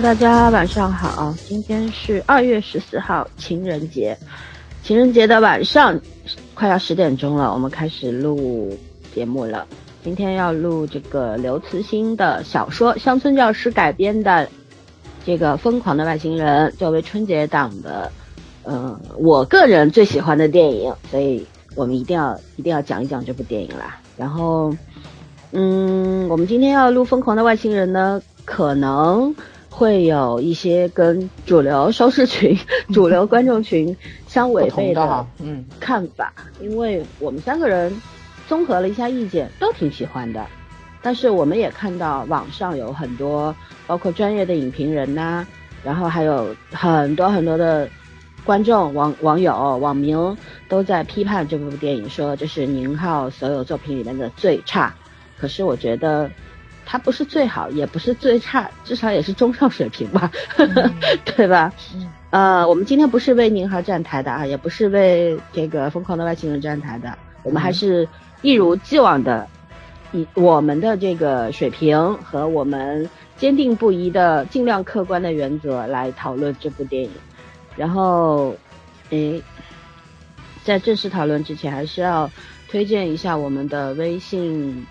大家晚上好，今天是二月十四号，情人节。情人节的晚上，快要十点钟了，我们开始录节目了。今天要录这个刘慈欣的小说《乡村教师》改编的这个《疯狂的外星人》，作为春节档的，嗯，我个人最喜欢的电影，所以我们一定要一定要讲一讲这部电影啦。然后，嗯，我们今天要录《疯狂的外星人》呢，可能。会有一些跟主流收视群、主流观众群相违背的嗯看法，因为我们三个人综合了一下意见，都挺喜欢的。但是我们也看到网上有很多，包括专业的影评人呐，然后还有很多很多的观众、网网友、网民都在批判这部电影，说这是宁浩所有作品里面的最差。可是我觉得。它不是最好，也不是最差，至少也是中上水平吧，对吧？呃，我们今天不是为宁浩站台的啊，也不是为这个疯狂的外星人站台的，我们还是一如既往的以我们的这个水平和我们坚定不移的尽量客观的原则来讨论这部电影。然后，诶，在正式讨论之前，还是要推荐一下我们的微信。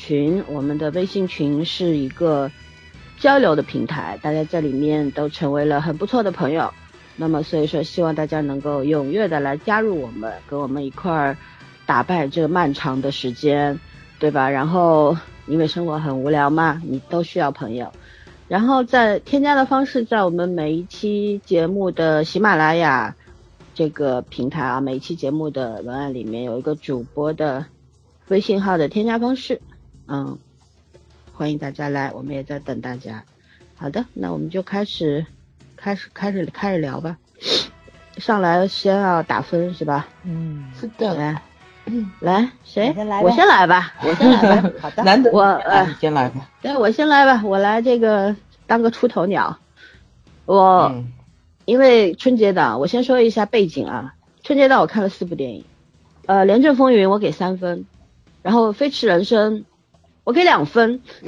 群，我们的微信群是一个交流的平台，大家在里面都成为了很不错的朋友。那么，所以说希望大家能够踊跃的来加入我们，跟我们一块儿打败这漫长的时间，对吧？然后，因为生活很无聊嘛，你都需要朋友。然后，在添加的方式，在我们每一期节目的喜马拉雅这个平台啊，每一期节目的文案里面有一个主播的微信号的添加方式。嗯，欢迎大家来，我们也在等大家。好的，那我们就开始，开始，开始，开始聊吧。上来先要打分是吧？嗯，是的。来，来，谁？先来我先来吧，我先来吧。好的，难得我呃，先来吧。对，我先来吧，我来这个当个出头鸟。我因为春节档，我先说一下背景啊。春节档我看了四部电影，呃，《廉政风云》我给三分，然后《飞驰人生》。我给两分，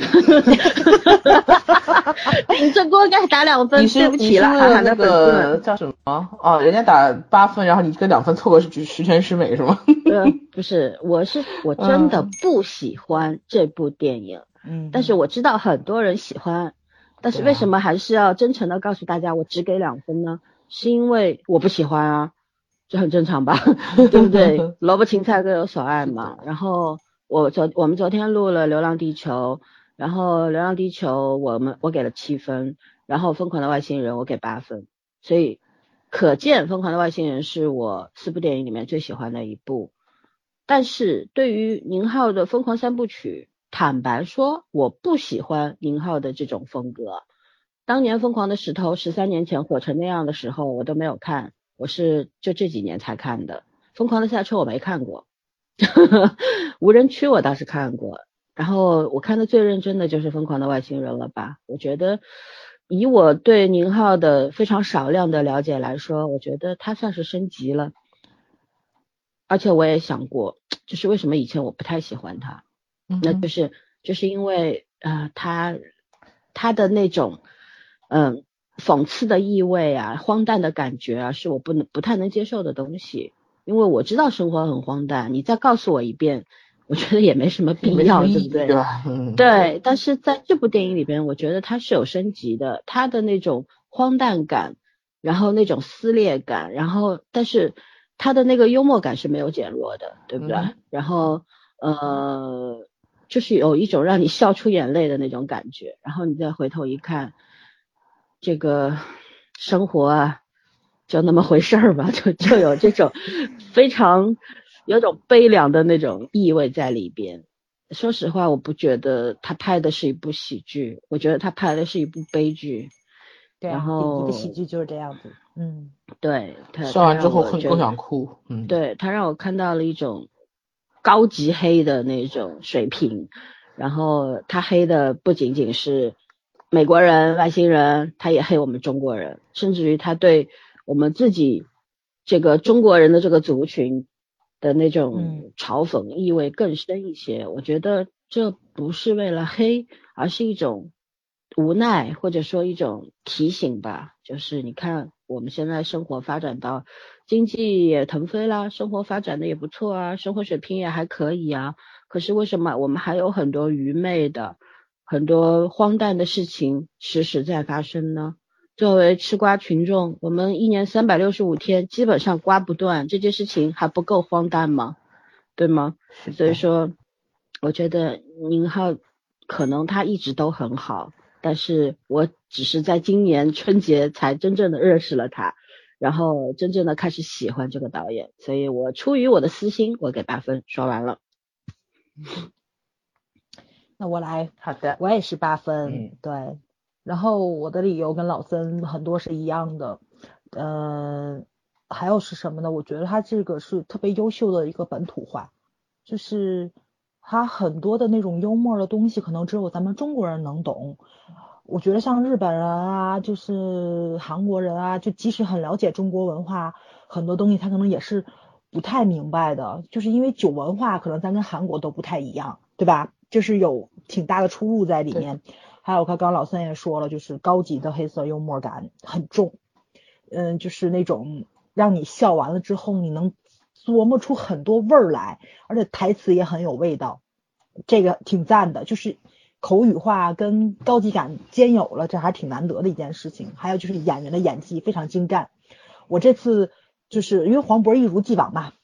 你这锅盖打两分，对不起了，那个叫什么？哦，人家打八分，然后你跟两分凑合十十全十美是吗？嗯，不是，我是我真的不喜欢这部电影，嗯，但是我知道很多人喜欢，但是为什么还是要真诚的告诉大家我只给两分呢？是因为我不喜欢啊，这很正常吧？对不对？萝卜青菜各有所爱嘛，然后。我昨我们昨天录了《流浪地球》，然后《流浪地球》我们我给了七分，然后《疯狂的外星人》我给八分，所以可见《疯狂的外星人》是我四部电影里面最喜欢的一部。但是对于宁浩的《疯狂三部曲》，坦白说，我不喜欢宁浩的这种风格。当年《疯狂的石头》十三年前火成那样的时候，我都没有看，我是就这几年才看的。《疯狂的赛车》我没看过。无人区我倒是看过，然后我看的最认真的就是《疯狂的外星人》了吧？我觉得以我对宁浩的非常少量的了解来说，我觉得他算是升级了。而且我也想过，就是为什么以前我不太喜欢他，那就是就是因为呃他他的那种嗯讽刺的意味啊、荒诞的感觉啊，是我不能不太能接受的东西。因为我知道生活很荒诞，你再告诉我一遍，我觉得也没什么必要，对不对？对。但是在这部电影里边，我觉得它是有升级的，它的那种荒诞感，然后那种撕裂感，然后但是它的那个幽默感是没有减弱的，对不对？然后呃，就是有一种让你笑出眼泪的那种感觉，然后你再回头一看，这个生活啊。就那么回事儿吧，就就有这种 非常有种悲凉的那种意味在里边。说实话，我不觉得他拍的是一部喜剧，我觉得他拍的是一部悲剧。对，然后一个喜剧就是这样子。嗯，对。他说完之后很更想哭。嗯，对他让我看到了一种高级黑的那种水平，然后他黑的不仅仅是美国人、外星人，他也黑我们中国人，甚至于他对。我们自己这个中国人的这个族群的那种嘲讽意味更深一些。我觉得这不是为了黑，而是一种无奈，或者说一种提醒吧。就是你看，我们现在生活发展到经济也腾飞啦，生活发展的也不错啊，生活水平也还可以啊。可是为什么我们还有很多愚昧的、很多荒诞的事情时时在发生呢？作为吃瓜群众，我们一年三百六十五天基本上瓜不断，这件事情还不够荒诞吗？对吗？所以说，我觉得宁浩可能他一直都很好，但是我只是在今年春节才真正的认识了他，然后真正的开始喜欢这个导演，所以我出于我的私心，我给八分。说完了，那我来，好的，我也是八分，对。然后我的理由跟老森很多是一样的，嗯。还有是什么呢？我觉得他这个是特别优秀的一个本土化，就是他很多的那种幽默的东西，可能只有咱们中国人能懂。我觉得像日本人啊，就是韩国人啊，就即使很了解中国文化，很多东西他可能也是不太明白的。就是因为酒文化可能咱跟韩国都不太一样，对吧？就是有挺大的出入在里面。还有，刚刚老三也说了，就是高级的黑色幽默感很重，嗯，就是那种。让你笑完了之后，你能琢磨出很多味儿来，而且台词也很有味道，这个挺赞的。就是口语化跟高级感兼有了，这还挺难得的一件事情。还有就是演员的演技非常精湛。我这次就是因为黄渤一如既往嘛，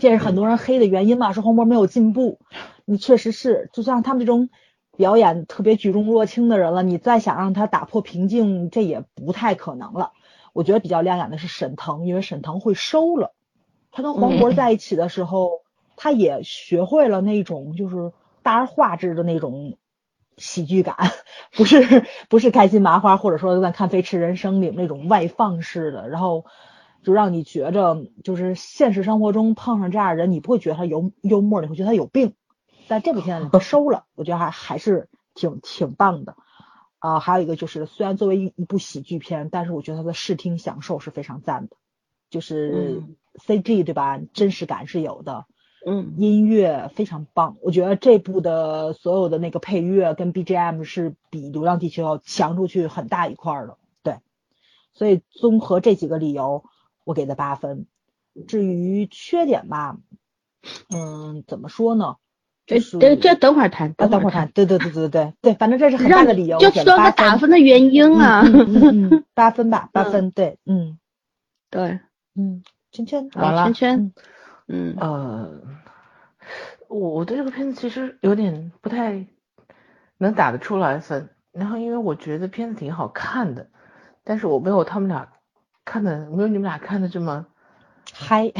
这是很多人黑的原因嘛，说黄渤没有进步。你确实是，就像他们这种表演特别举重若轻的人了，你再想让他打破瓶颈，这也不太可能了。我觉得比较亮眼的是沈腾，因为沈腾会收了。他跟黄渤在一起的时候，他也学会了那种就是大而化之的那种喜剧感，不是不是开心麻花，或者说咱看《飞驰人生》里那种外放式的，然后就让你觉着就是现实生活中碰上这样的人，你不会觉得他幽幽默，你会觉得他有病。但这部片子他 收了，我觉得还还是挺挺棒的。啊，还有一个就是，虽然作为一一部喜剧片，但是我觉得它的视听享受是非常赞的，就是 CG 对吧？真实感是有的，嗯，音乐非常棒，我觉得这部的所有的那个配乐跟 BGM 是比《流浪地球》要强出去很大一块的，对，所以综合这几个理由，我给的八分。至于缺点吧，嗯，怎么说呢？这这这等会儿谈，等会儿谈。对对对对对对，反正这是很大的理由，就说个打分的原因啊。八分吧，八分，对，嗯，对，嗯，圈圈，完了，圈圈，嗯呃，我我对这个片子其实有点不太能打得出来分，然后因为我觉得片子挺好看的，但是我没有他们俩看的，没有你们俩看的这么嗨，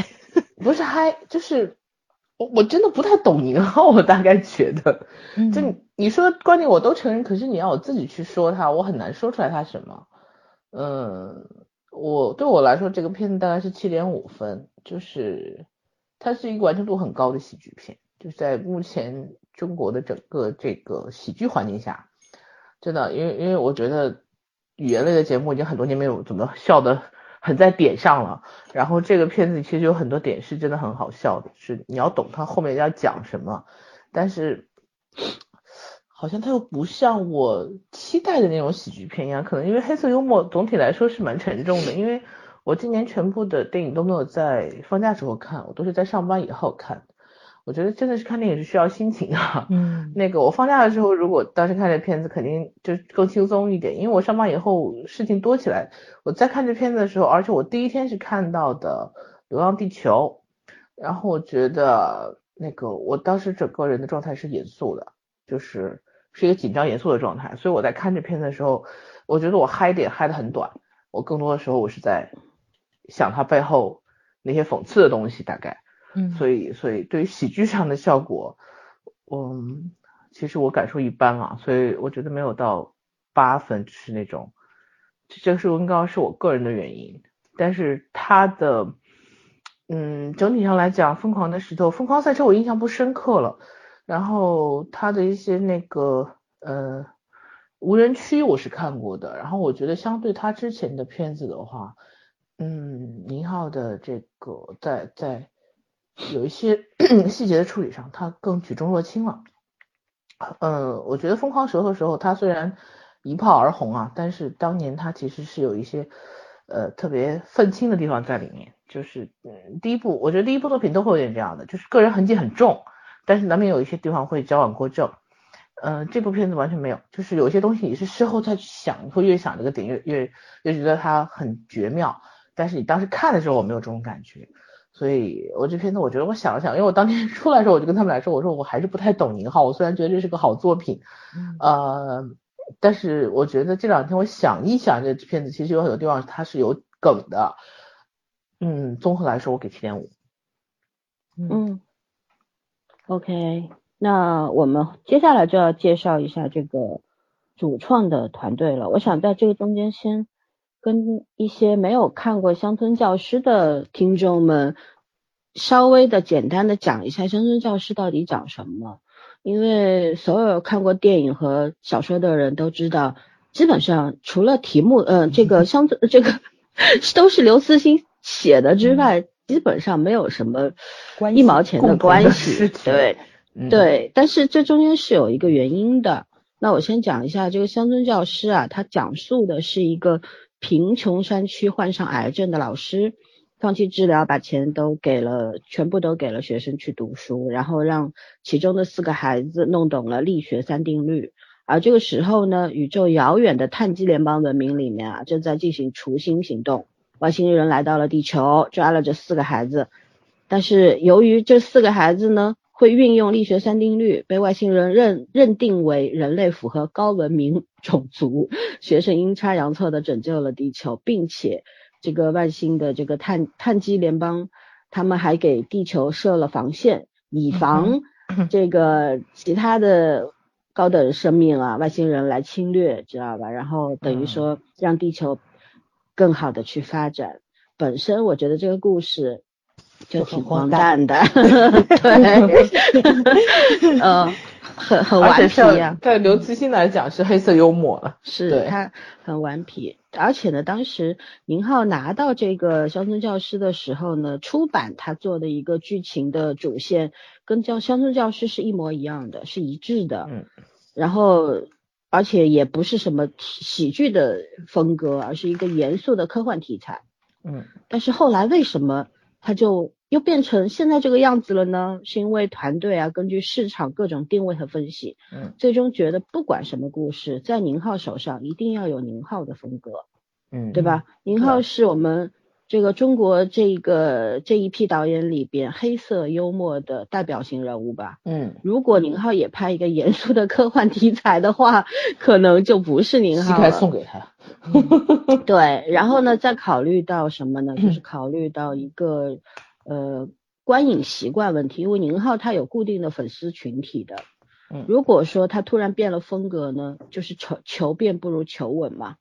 不是嗨，就是。我我真的不太懂宁浩，我大概觉得，就你你说观点我都承认，可是你要我自己去说他，我很难说出来他什么。嗯，我对我来说这个片子大概是七点五分，就是它是一个完成度很高的喜剧片，就是在目前中国的整个这个喜剧环境下，真的，因为因为我觉得语言类的节目已经很多年没有怎么笑的。很在点上了，然后这个片子其实有很多点是真的很好笑的，是你要懂它后面要讲什么，但是好像它又不像我期待的那种喜剧片一样，可能因为黑色幽默总体来说是蛮沉重的，因为我今年全部的电影都没有在放假时候看，我都是在上班以后看。我觉得真的是看电影是需要心情啊，嗯，那个我放假的时候，如果当时看这片子，肯定就更轻松一点，因为我上班以后事情多起来，我在看这片子的时候，而且我第一天是看到的《流浪地球》，然后我觉得那个我当时整个人的状态是严肃的，就是是一个紧张严肃的状态，所以我在看这片子的时候，我觉得我嗨点嗨的很短，我更多的时候我是在想它背后那些讽刺的东西，大概。嗯，所以所以对于喜剧上的效果，嗯，其实我感受一般啊，所以我觉得没有到八分，是那种，这是温高是我个人的原因。但是他的，嗯，整体上来讲，《疯狂的石头》《疯狂赛车》我印象不深刻了，然后他的一些那个呃无人区我是看过的，然后我觉得相对他之前的片子的话，嗯，宁浩的这个在在。有一些 细节的处理上，他更举重若轻了。嗯，我觉得《疯狂舌头》的时候，他虽然一炮而红啊，但是当年他其实是有一些呃特别愤青的地方在里面，就是第一部我觉得第一部作品都会有点这样的，就是个人痕迹很重，但是难免有一些地方会矫枉过正。嗯，这部片子完全没有，就是有些东西你是事后再去想，你会越想这个点越越越觉得它很绝妙，但是你当时看的时候我没有这种感觉，所以我这片子我觉得我想了想，因为我当天 出来的时候我就跟他们来说，我说我还是不太懂宁浩，我虽然觉得这是个好作品，呃，但是我觉得这两天我想一想，这片子其实有很多地方它是有梗的，嗯，综合来说我给七点五，嗯，OK。那我们接下来就要介绍一下这个主创的团队了。我想在这个中间先跟一些没有看过《乡村教师》的听众们稍微的简单的讲一下《乡村教师》到底讲什么。因为所有看过电影和小说的人都知道，基本上除了题目，嗯，这个乡村这个都是刘慈欣写的之外，基本上没有什么一毛钱的关系，对。对，但是这中间是有一个原因的。那我先讲一下这个乡村教师啊，他讲述的是一个贫穷山区患上癌症的老师，放弃治疗，把钱都给了，全部都给了学生去读书，然后让其中的四个孩子弄懂了力学三定律。而这个时候呢，宇宙遥远的碳基联邦文明里面啊，正在进行除星行动，外星人来到了地球，抓了这四个孩子。但是由于这四个孩子呢，会运用力学三定律，被外星人认认定为人类符合高文明种族。学生阴差阳错的拯救了地球，并且这个外星的这个碳碳基联邦，他们还给地球设了防线，以防这个其他的高等生命啊，外星人来侵略，知道吧？然后等于说让地球更好的去发展。本身我觉得这个故事。就挺荒诞的，对，嗯，很很顽皮啊。对刘慈欣来讲是黑色幽默了，是他很顽皮。而且呢，当时宁浩拿到这个《乡村教师》的时候呢，出版他做的一个剧情的主线跟《叫乡村教师》是一模一样的，是一致的。嗯。然后，而且也不是什么喜剧的风格，而是一个严肃的科幻题材。嗯。但是后来为什么？他就又变成现在这个样子了呢？是因为团队啊，根据市场各种定位和分析，嗯，最终觉得不管什么故事，在宁浩手上一定要有宁浩的风格，嗯，对吧？宁浩是我们这个中国这个这一批导演里边黑色幽默的代表性人物吧，嗯，如果宁浩也拍一个严肃的科幻题材的话，可能就不是宁浩了。送给他。对，然后呢，再考虑到什么呢？就是考虑到一个呃观影习惯问题，因为宁浩他有固定的粉丝群体的。嗯。如果说他突然变了风格呢，就是求求变不如求稳嘛。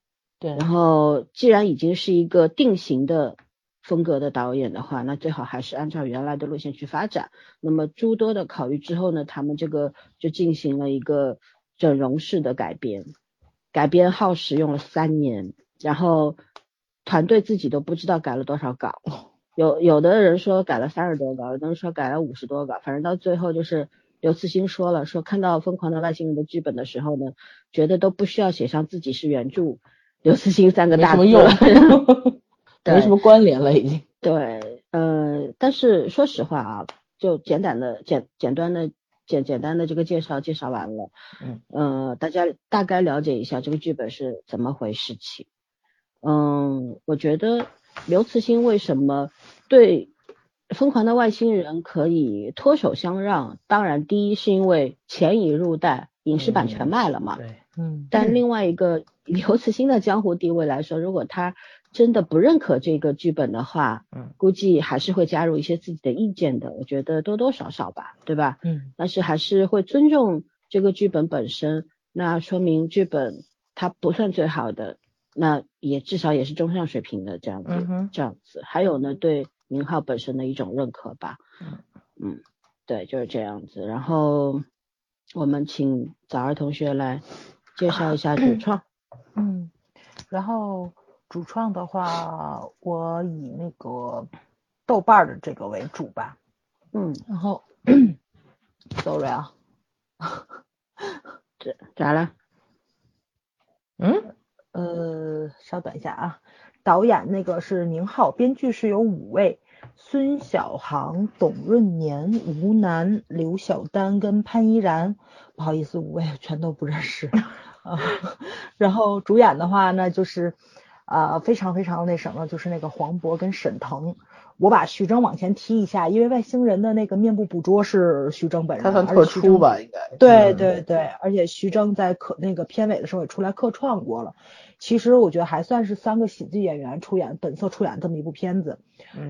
然后，既然已经是一个定型的风格的导演的话，那最好还是按照原来的路线去发展。那么诸多的考虑之后呢，他们这个就进行了一个整容式的改编。改编耗时用了三年，然后团队自己都不知道改了多少稿，有有的人说改了三十多稿，有的人说改了五十多稿，反正到最后就是刘慈欣说了，说看到《疯狂的外星人》的剧本的时候呢，觉得都不需要写上自己是原著，刘慈欣三个大字，没没什么关联了已经。对，呃，但是说实话啊，就简短的简简单的。简简单的这个介绍介绍完了，嗯，呃，大家大概了解一下这个剧本是怎么回事情。嗯，我觉得刘慈欣为什么对《疯狂的外星人》可以脱手相让？当然，第一是因为钱已入袋，影视版权卖了嘛。对，嗯。但另外一个，刘慈欣的江湖地位来说，如果他真的不认可这个剧本的话，嗯，估计还是会加入一些自己的意见的。我觉得多多少少吧，对吧？嗯，但是还是会尊重这个剧本本身。那说明剧本它不算最好的，那也至少也是中上水平的这样子，这样子。还有呢，对宁浩本身的一种认可吧。嗯嗯，对，就是这样子。然后我们请早儿同学来介绍一下主 创。嗯，然后。主创的话，我以那个豆瓣的这个为主吧。嗯，然后，sorry 啊，这咋了？嗯呃，稍等一下啊，导演那个是宁浩，编剧是有五位：孙晓航、董润年、吴楠、刘晓丹跟潘依然。不好意思，我也 全都不认识 啊。然后主演的话，呢就是啊，非常非常那什么，就是那个黄渤跟沈腾。我把徐峥往前提一下，因为外星人的那个面部捕捉是徐峥本人，他算特殊吧，应该。对对对，而且徐峥在客那个片尾的时候也出来客串过了。其实我觉得还算是三个喜剧演员出演本色出演这么一部片子。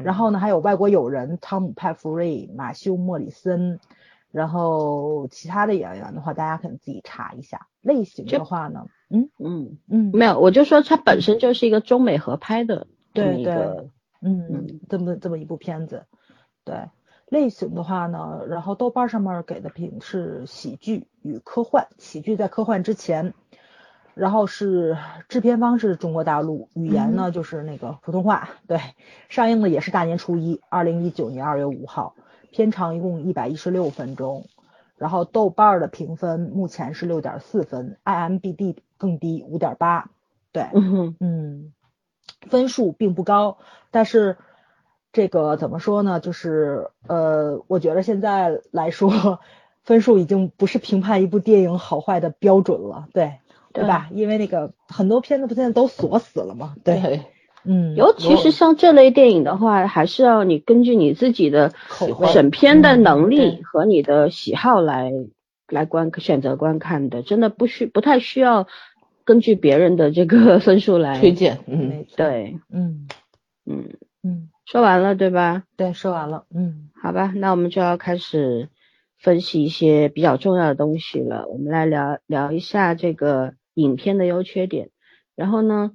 然后呢，还有外国友人汤姆派福瑞、马修莫里森，然后其他的演员的话，大家可能自己查一下。类型的话呢，嗯嗯嗯，没有，我就说它本身就是一个中美合拍的对对。嗯，这么这么一部片子，对类型的话呢，然后豆瓣上面给的评是喜剧与科幻，喜剧在科幻之前，然后是制片方是中国大陆，语言呢就是那个普通话，对，上映的也是大年初一，二零一九年二月五号，片长一共一百一十六分钟，然后豆瓣的评分目前是六点四分，IMBD 更低五点八，对，嗯。分数并不高，但是这个怎么说呢？就是呃，我觉得现在来说，分数已经不是评判一部电影好坏的标准了，对对吧？因为那个很多片子不现在都锁死了嘛，对，嗯，尤其是像这类电影的话，还是要你根据你自己的审片的能力和你的喜好来来观选择观看的，真的不需不太需要。根据别人的这个 分数来推荐，嗯，对，嗯，嗯，嗯，说完了对吧？对，说完了，嗯，好吧，那我们就要开始分析一些比较重要的东西了。我们来聊聊一下这个影片的优缺点。然后呢，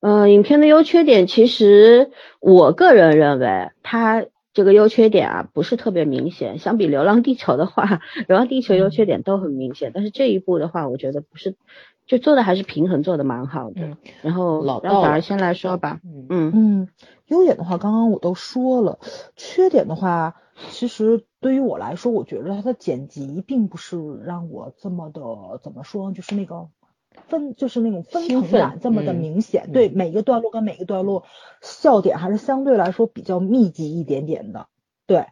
呃，影片的优缺点，其实我个人认为它这个优缺点啊不是特别明显。相比《流浪地球》的话，《流浪地球》优缺点都很明显，但是这一部的话，我觉得不是。就做的还是平衡，做的蛮好的。然后让早儿先来说吧。嗯嗯，优点的话，刚刚我都说了。缺点的话，其实对于我来说，我觉得它的剪辑并不是让我这么的怎么说，就是那个分，就是那种分层感这么的明显。对每个段落跟每个段落笑点还是相对来说比较密集一点点的。对，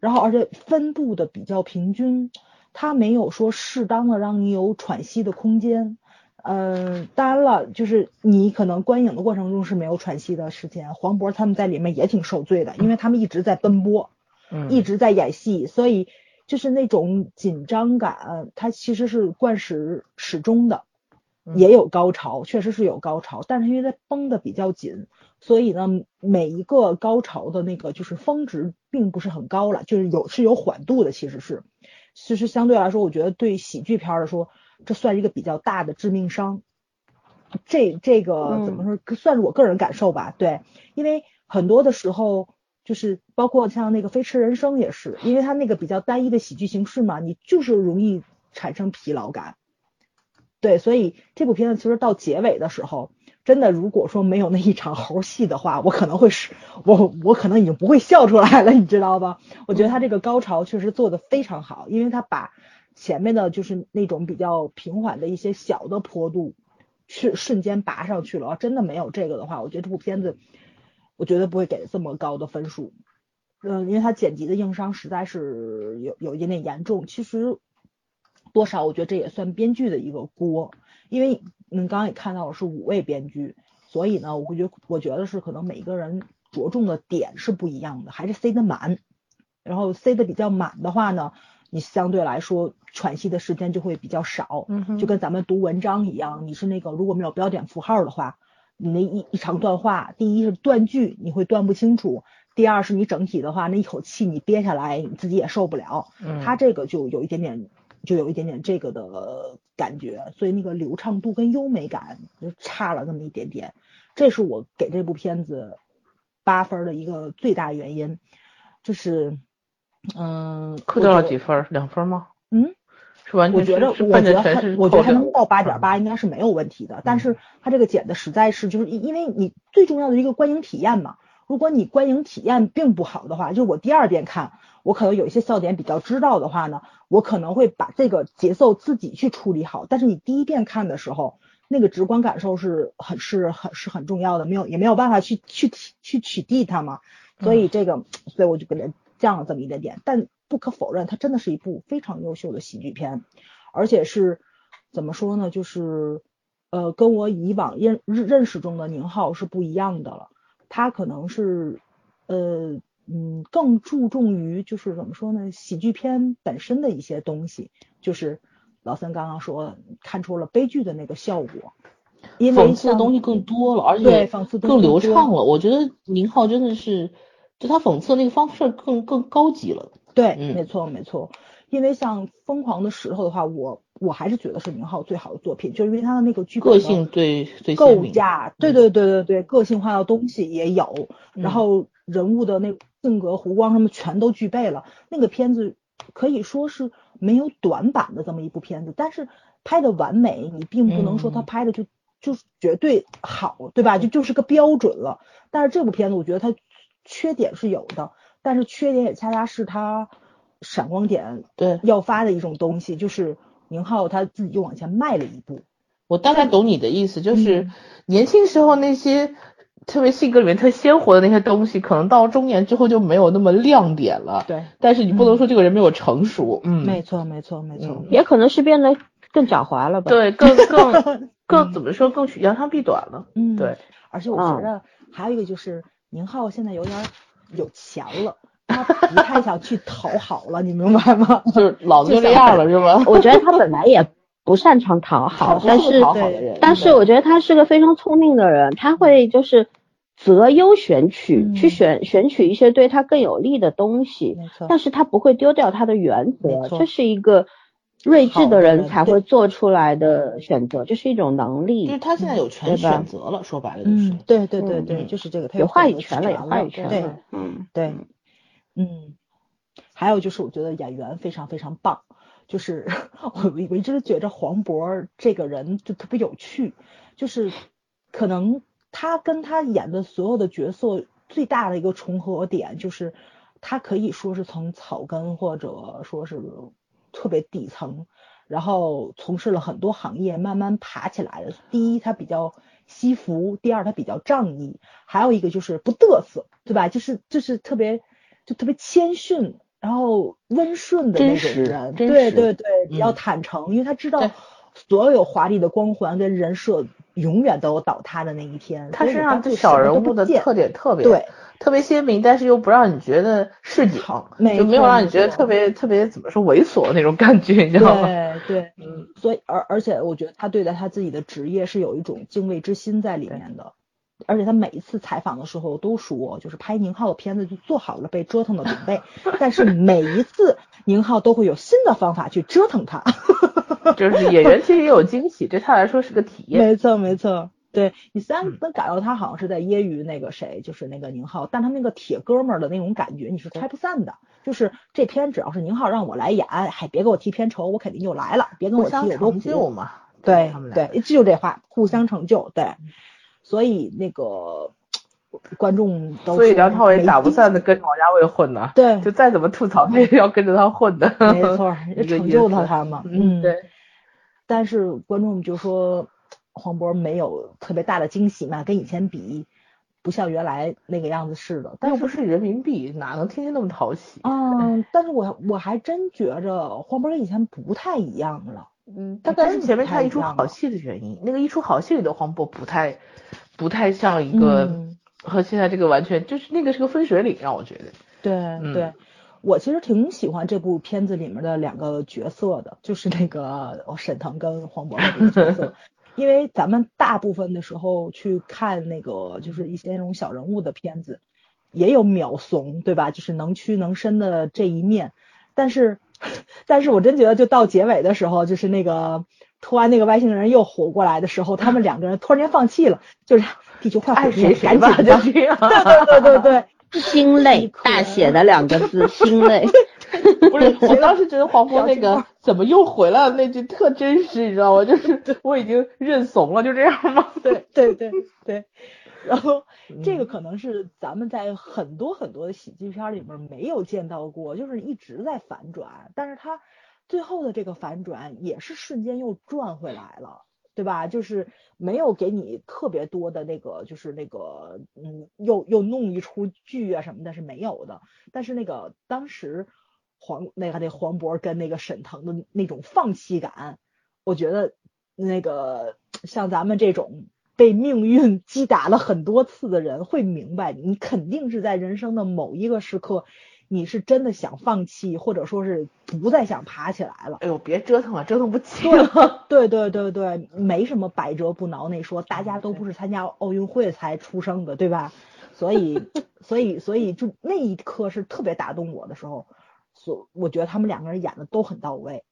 然后而且分布的比较平均，它没有说适当的让你有喘息的空间。嗯，当然了，就是你可能观影的过程中是没有喘息的时间。黄渤他们在里面也挺受罪的，因为他们一直在奔波，嗯，一直在演戏，所以就是那种紧张感，它其实是贯始始终的，也有高潮，确实是有高潮，但是因为它绷的比较紧，所以呢，每一个高潮的那个就是峰值并不是很高了，就是有是有缓度的，其实是，其实相对来说，我觉得对喜剧片来说。这算一个比较大的致命伤，这这个怎么说，算是我个人感受吧。对，因为很多的时候，就是包括像那个《飞驰人生》也是，因为它那个比较单一的喜剧形式嘛，你就是容易产生疲劳感。对，所以这部片子其实到结尾的时候，真的如果说没有那一场猴戏的话，我可能会是，我我可能已经不会笑出来了，你知道吧？我觉得他这个高潮确实做的非常好，因为他把。前面的就是那种比较平缓的一些小的坡度，是瞬间拔上去了。真的没有这个的话，我觉得这部片子，我绝对不会给这么高的分数。嗯，因为它剪辑的硬伤实在是有有一点点严重。其实多少，我觉得这也算编剧的一个锅。因为嗯，刚刚也看到了是五位编剧，所以呢，我会觉我觉得是可能每个人着重的点是不一样的，还是塞得满。然后塞得比较满的话呢？你相对来说喘息的时间就会比较少，就跟咱们读文章一样，你是那个如果没有标点符号的话，你那一一长段话，第一是断句你会断不清楚，第二是你整体的话那一口气你憋下来你自己也受不了，嗯他这个就有一点点就有一点点这个的感觉，所以那个流畅度跟优美感就差了那么一点点，这是我给这部片子八分的一个最大原因，就是。嗯，扣掉了几分？两分吗？嗯，是完全。我觉得，我觉得他，我觉得还能到八点八应该是没有问题的。但是他这个剪的实在是，就是因为你最重要的一个观影体验嘛。如果你观影体验并不好的话，就是我第二遍看，我可能有一些笑点比较知道的话呢，我可能会把这个节奏自己去处理好。但是你第一遍看的时候，那个直观感受是很是很是很重要的，没有也没有办法去去去取缔它嘛，所以这个所以我就给它降了这么一点点，但不可否认，它真的是一部非常优秀的喜剧片，而且是怎么说呢，就是呃跟我以往认认识中的宁浩是不一样的了，他可能是呃嗯更注重于就是怎么说呢，喜剧片本身的一些东西，就是老三刚刚说看出了悲剧的那个效果，因为讽刺的东西更多了，而且对讽刺更流畅了。我觉得宁浩真的是，就他讽刺的那个方式更更高级了。对，嗯没错没错，因为像《疯狂的石头》的话，我我还是觉得是宁浩最好的作品，就是因为他的那个剧本个性最最构。架，对嗯对对对对，个性化的东西也有，嗯然后人物的那个性格、弧光什么全都具备了。那个片子可以说是没有短板的这么一部片子，但是拍的完美，你并不能说他嗯拍的就就是绝对好，对吧？就就是个标准了。但是这部片子我觉得它缺点是有的，但是缺点也恰恰是它闪光点对要发的一种东西，就是宁浩他自己又往前迈了一步。我大概懂你的意思，就是嗯年轻时候那些特别性格里面特鲜活的那些东西，可能到中年之后就没有那么亮点了。对，但是你不能说这个人没有成熟，嗯，没错没错没错。嗯也可能是变得更狡猾了吧？，对，更更 更怎么说，更扬长避短了。嗯，对，而且我嗯觉得还有一个就是宁浩现在有点有钱了，他不太想去讨好了，你明白吗？就是老子就这样了，是吧？我觉得他本来也不擅长讨好，但是讨好的人，但是我觉得他是个非常聪明的人，他会就是择优选取，嗯。去选选取一些对他更有利的东西，但是他不会丢掉他的原则这是一个睿智的的人才会做出来的选择，这是一种能就是力。他现在有权选择了，说白了就是。嗯，，对对对嗯对，嗯。就是这个，他有话语权了，有话语权对了。嗯，对，嗯，还有就是我觉得演员非常非常棒，就是 我我一直觉着黄渤这个人就特别有趣，就是可能他跟他演的所有的角色最大的一个重合点就是他可以说是从草根或者说是特别底层，然后从事了很多行业，慢慢爬起来的。第一，他比较惜福；第二，他比较仗义；还有一个就是不嘚瑟，对吧？就是就是特别就特别谦逊，然后温顺的那种人。对对对，比较嗯坦诚，因为他知道所有华丽的光环跟人设永远都有倒塌的那一天。他身上这我干脆什么小人物的特点特别对。特别鲜明，但是又不让你觉得市井，没就没有让你觉得特别特别怎么说猥琐那种感觉，你知道吗？对对，嗯，所以而而且我觉得他对待他自己的职业是有一种敬畏之心在里面的，而且他每一次采访的时候都说，就是拍宁浩的片子就做好了被折腾的准备，但是每一次宁浩都会有新的方法去折腾他。就是演员其实也有惊喜，对他来说是个体验。没错没错，对你虽然嗯能感到他好像是在揶揄那个谁，就是那个宁浩，但他那个铁哥们儿的那种感觉你是拆不散的。就是这片只要是宁浩让我来演，还别给我提片酬，我肯定就来了，别跟我提互相有多苦。成就嘛，对对，就这话，互相成就，对，所以那个观众都所以梁朝伟没打不劲散的跟着王家卫混呢，对就再怎么吐槽他也要跟着他混的，没错，成就了他嘛，嗯，对，但是观众就说黄渤没有特别大的惊喜嘛，跟以前比，不像原来那个样子似的。但是又不是人民币，哪能天天那么讨喜？嗯，但是我我还真觉着黄渤跟以前不太一样了。嗯，大概是前面他一出好戏的原因，那个一出好戏里的黄渤不太不太像一个嗯和现在这个完全就是那个是个分水岭，让我觉得。对、嗯对，我其实挺喜欢这部片子里面的两个角色的，就是那个哦沈腾跟黄渤的这个角色，因为咱们大部分的时候去看那个就是一些那种小人物的片子，也有秒怂，对吧？就是能屈能伸的这一面，但是，但是我真觉得就到结尾的时候，就是那个。突然，那个外星人又活过来的时候，他们两个人突然间放弃了，就是地球快毁爱灭，赶紧的，就这样。对对对对对，心累，大写的两个字，心累。不是，我当时觉得黄渤那个怎么又回来了那句特真实，你知道吗？就是我已经认怂了，就这样吗？对对对对，然后这嗯个可能是咱们在很多很多的喜剧片里面没有见到过，就是一直在反转，但是它最后的这个反转也是瞬间又转回来了。对吧？就是没有给你特别多的那个，就是那个，嗯，又又弄一出剧啊什么的，是没有的。但是那个当时黄那个那黄渤跟那个沈腾的那种放弃感，我觉得那个像咱们这种被命运击打了很多次的人，会明白，你肯定是在人生的某一个时刻。你是真的想放弃，或者说是不再想爬起来了？哎呦，别折腾了，折腾不起了。对对对对，没什么百折不挠那说，大家都不是参加奥运会才出生的，对吧？所以，所以，所以就那一刻是特别打动我的时候，所我觉得他们两个人演的都很到位。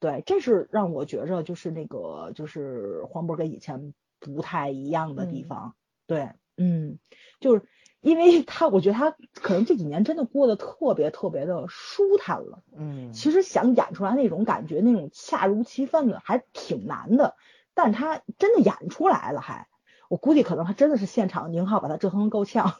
对，这是让我觉着就是那个就是黄渤跟以前不太一样的地方。对，嗯，就是。因为他，我觉得他可能这几年真的过得特别特别的舒坦了。嗯，其实想演出来那种感觉，那种恰如其分的，还挺难的。但他真的演出来了，还，我估计可能他真的是现场宁浩把他折腾够呛，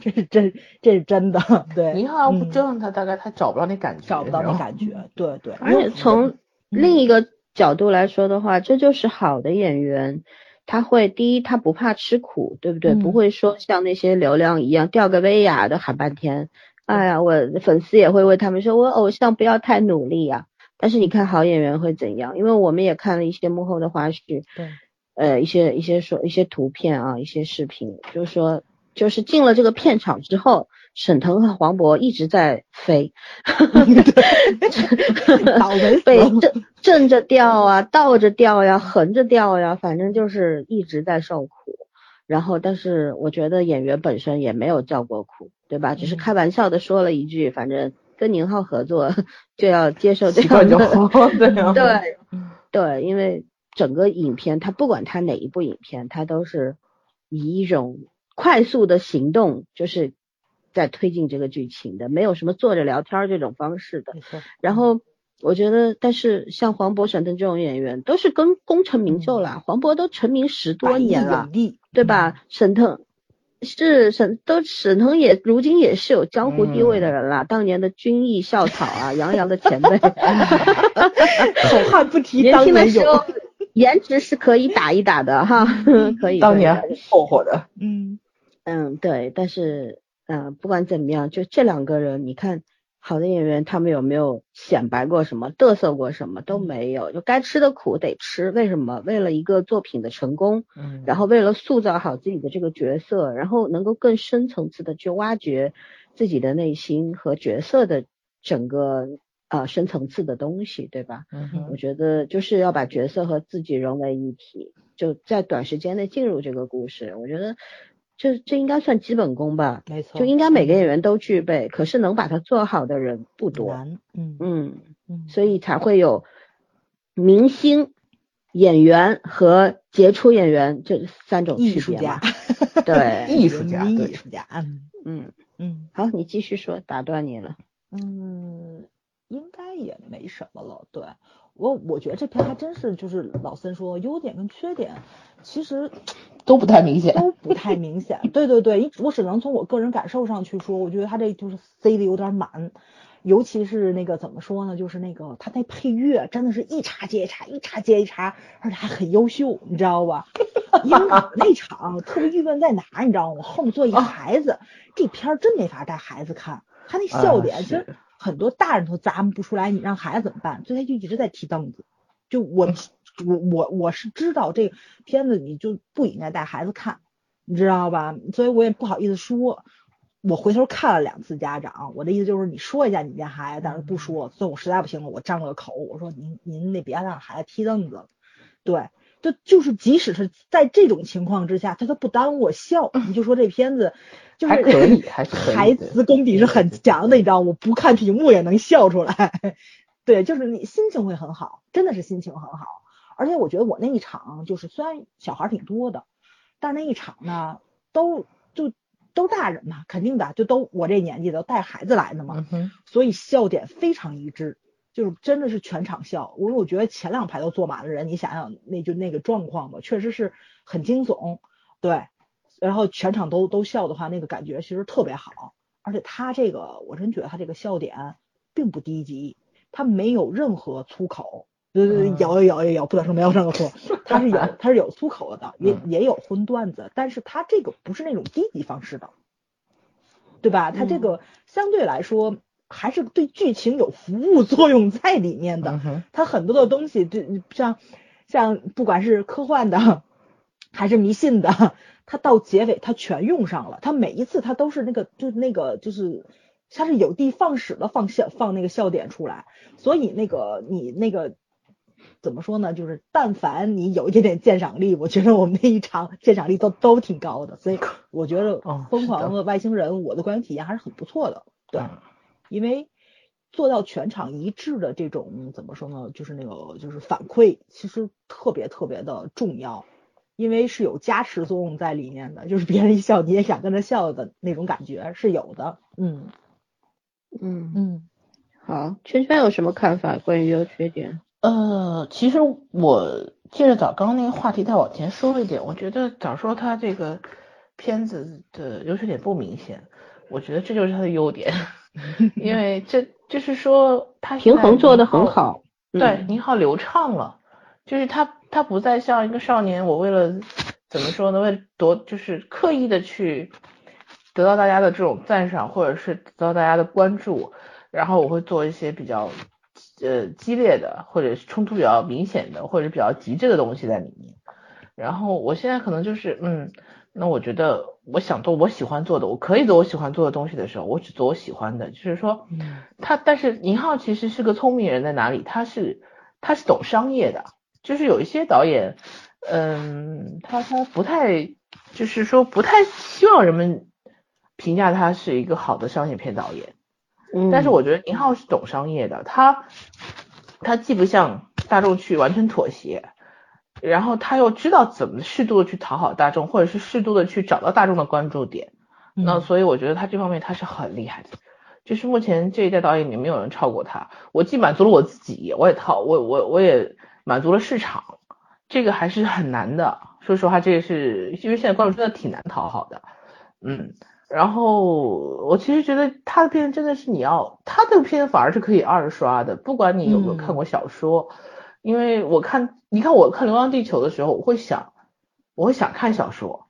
这是真，这是真的。对，宁浩要不折腾他，大概他找不到那感觉，找不到那感觉。对对。而且从另一个角度来说的话，这就是好的演员。他会第一，他不怕吃苦，对不对？不会说像那些流量一样吊个威亚的喊半天。哎呀，我粉丝也会为他们说，我偶像不要太努力呀。但是你看好演员会怎样？因为我们也看了一些幕后的花絮，对，呃，一些一些说一些图片啊，一些视频，就是说，就是进了这个片场之后。沈腾和黄渤一直在飞，倒霉被正正着掉啊，倒着掉呀，横着掉呀，反正就是一直在受苦。然后，但是我觉得演员本身也没有叫过苦，对吧？只是开玩笑的说了一句，反正跟宁浩合作就要接受这样的，对对，因为整个影片他不管他哪一部影片，他都是以一种快速的行动，就是。在推进这个剧情的，没有什么坐着聊天这种方式的。然后我觉得，但是像黄渤、沈腾这种演员，都是跟功成名就了。黄渤都成名十多年了，对吧？沈腾是沈都沈腾也如今也是有江湖地位的人了，当年的军艺校草啊，杨洋的前辈。好汉不提当年勇，颜值是可以打一打的哈，可以。当年凑合的，嗯嗯，对，但是。嗯，不管怎么样，就这两个人，你看好的演员，他们有没有显摆过什么、嘚瑟过什么都没有，就该吃的苦得吃。为什么？为了一个作品的成功，嗯，然后为了塑造好自己的这个角色，然后能够更深层次的去挖掘自己的内心和角色的整个呃深层次的东西，对吧？嗯，我觉得就是要把角色和自己融为一体，就在短时间内进入这个故事。我觉得。这这应该算基本功吧，没错，就应该每个演员都具备。可是能把它做好的人不多，嗯嗯嗯，所以才会有明星、演员和杰出演员这三种 艺术家。对，艺术家，艺术家，嗯嗯，好，你继续说，打断你了。嗯，应该也没什么了。对我，我觉得这片还真是就是老森说优点跟缺点，其实。都不太明显，都不太明显。对对对，我只能从我个人感受上去说，我觉得他这就是塞的有点满，尤其是那个怎么说呢，就是那个他那配乐真的是一茬接一茬，一茬接一茬，而且还很优秀，你知道吧？因为那场特别郁闷在哪，你知道吗？我后面坐一个孩子，这片儿真没法带孩子看，他那笑点其实很多大人都咂摸不出来，你让孩子怎么办？所以他就一直在踢凳子，就我。我我我是知道这个片子你就不应该带孩子看，你知道吧？所以我也不好意思说。我回头看了两次家长，我的意思就是你说一下你家孩子，但是不说。所以我实在不行了，我张了个口，我说您您那别让孩子踢凳子了。对，就就是即使是在这种情况之下，他都不耽误我笑。你就说这片子就是 还可以，还是台词功底是很强的，你知道我不看屏幕也能笑出来。对，就是你心情会很好，真的是心情很好。而且我觉得我那一场就是虽然小孩挺多的，但是那一场呢都就都大人嘛，肯定的就都我这年纪的带孩子来的嘛，所以笑点非常一致，就是真的是全场笑。我我觉得前两排都坐满了人，你想想那就那个状况吧，确实是很惊悚，对。然后全场都都笑的话，那个感觉其实特别好。而且他这个我真觉得他这个笑点并不低级，他没有任何粗口。对对对，有有有有，不能说没有这个错，他是有 他是有粗口的，也也有荤段子，但是他这个不是那种低级方式的，对吧？他这个相对来说还是对剧情有服务作用在里面的，他很多的东西，就像像不管是科幻的还是迷信的，他到结尾他全用上了，他每一次他都是那个就那个就是他是有的放矢的放笑放那个笑点出来，所以那个你那个。怎么说呢？就是但凡你有一点点鉴赏力，我觉得我们那一场鉴赏力都都挺高的，所以我觉得《疯狂的外星人》我的观影体验还是很不错的。对，因为做到全场一致的这种怎么说呢？就是那个就是反馈，其实特别特别的重要，因为是有加持作用在里面的，就是别人一笑你也想跟着笑的那种感觉是有的。嗯嗯嗯，好，圈圈有什么看法关于优缺点？呃，其实我接着早刚刚那个话题再往前说一点，我觉得早说他这个片子的优缺点不明显，我觉得这就是他的优点，因为这就是说他平衡做的很好，对，你好流畅了，就是他他不再像一个少年，我为了怎么说呢，为了夺就是刻意的去得到大家的这种赞赏，或者是得到大家的关注，然后我会做一些比较。呃，激烈的或者冲突比较明显的，或者比较极致的东西在里面。然后我现在可能就是，嗯，那我觉得我想做我喜欢做的，我可以做我喜欢做的东西的时候，我只做我喜欢的。就是说，他，但是宁浩其实是个聪明人在哪里？他是他是懂商业的。就是有一些导演，嗯，他他不太，就是说不太希望人们评价他是一个好的商业片导演。嗯但是我觉得宁浩是懂商业的，他他既不向大众去完全妥协，然后他又知道怎么适度的去讨好大众，或者是适度的去找到大众的关注点。那所以我觉得他这方面他是很厉害的，就是目前这一代导演里没有人超过他。我既满足了我自己，我也讨我我我也满足了市场，这个还是很难的。说实话，这个是因为现在观众真的挺难讨好的，嗯。然后我其实觉得他的片真的是你要他的片反而是可以二刷的，不管你有没有看过小说，因为我看你看我看《流浪地球》的时候，我会想我会想看小说，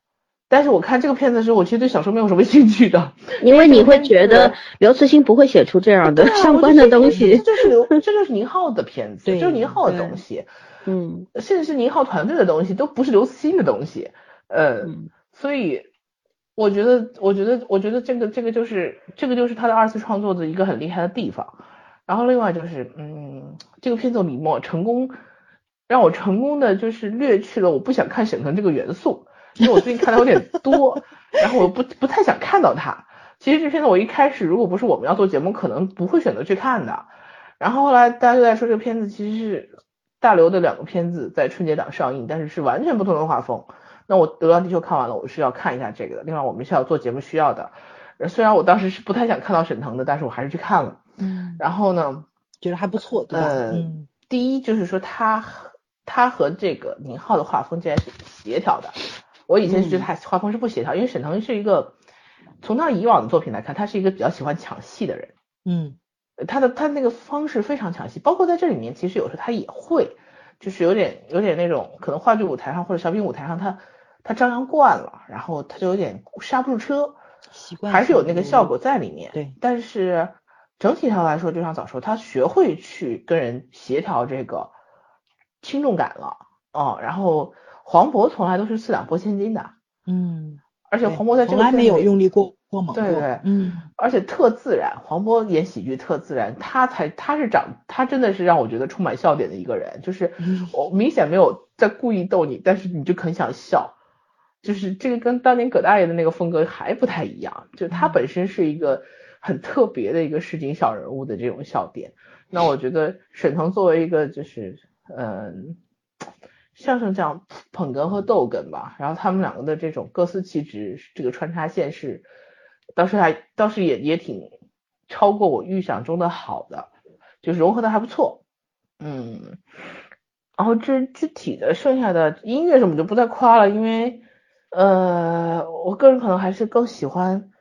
但是我看这个片子的时候，我其实对小说没有什么 兴趣的，因为你会觉得刘慈欣不会写出这样的相关的东西，这是刘这就是宁浩的片子，就是宁浩的东西，嗯，甚至是宁浩团队的东西都不是刘慈欣的东西，嗯，所以。我觉得，我觉得，我觉得这个，这个就是这个就是他的二次创作的一个很厉害的地方。然后另外就是，嗯，这个片子里面成功让我成功的就是略去了我不想看沈腾这个元素，因为我最近看的有点多，然后我不不太想看到他。其实这片子我一开始如果不是我们要做节目，可能不会选择去看的。然后后来大家就在说这个片子其实是大刘的两个片子在春节档上映，但是是完全不同的画风。那我《流浪地球》看完了，我是要看一下这个的。另外，我们是要做节目需要的。虽然我当时是不太想看到沈腾的，但是我还是去看了。嗯。然后呢，觉得还不错，对吧？嗯。第一就是说他他和这个宁浩的画风竟然是协调的。我以前觉得他画风是不协调，因为沈腾是一个从他以往的作品来看，他是一个比较喜欢抢戏的人。嗯。他的他那个方式非常抢戏，包括在这里面，其实有时候他也会，就是有点有点那种可能话剧舞台上或者小品舞台上他。他张扬惯了，然后他就有点刹不住车，习惯还是有那个效果在里面。对，但是整体上来说，就像早说，他学会去跟人协调这个轻重感了哦。然后黄渤从来都是四两拨千斤的，嗯，而且黄渤在这个从来没有用力过过猛过，对对，嗯，而且特自然。黄渤演喜剧特自然，他才他是长他真的是让我觉得充满笑点的一个人，就是我明显没有在故意逗你，但是你就很想笑。就是这个跟当年葛大爷的那个风格还不太一样，就他本身是一个很特别的一个市井小人物的这种笑点。那我觉得沈腾作为一个就是嗯相声讲捧哏和逗哏吧，然后他们两个的这种各司其职，这个穿插线是倒是还倒是也也挺超过我预想中的好的，就是融合的还不错。嗯，然后这具体的剩下的音乐什么就不再夸了，因为。呃，我个人可能还是更喜欢，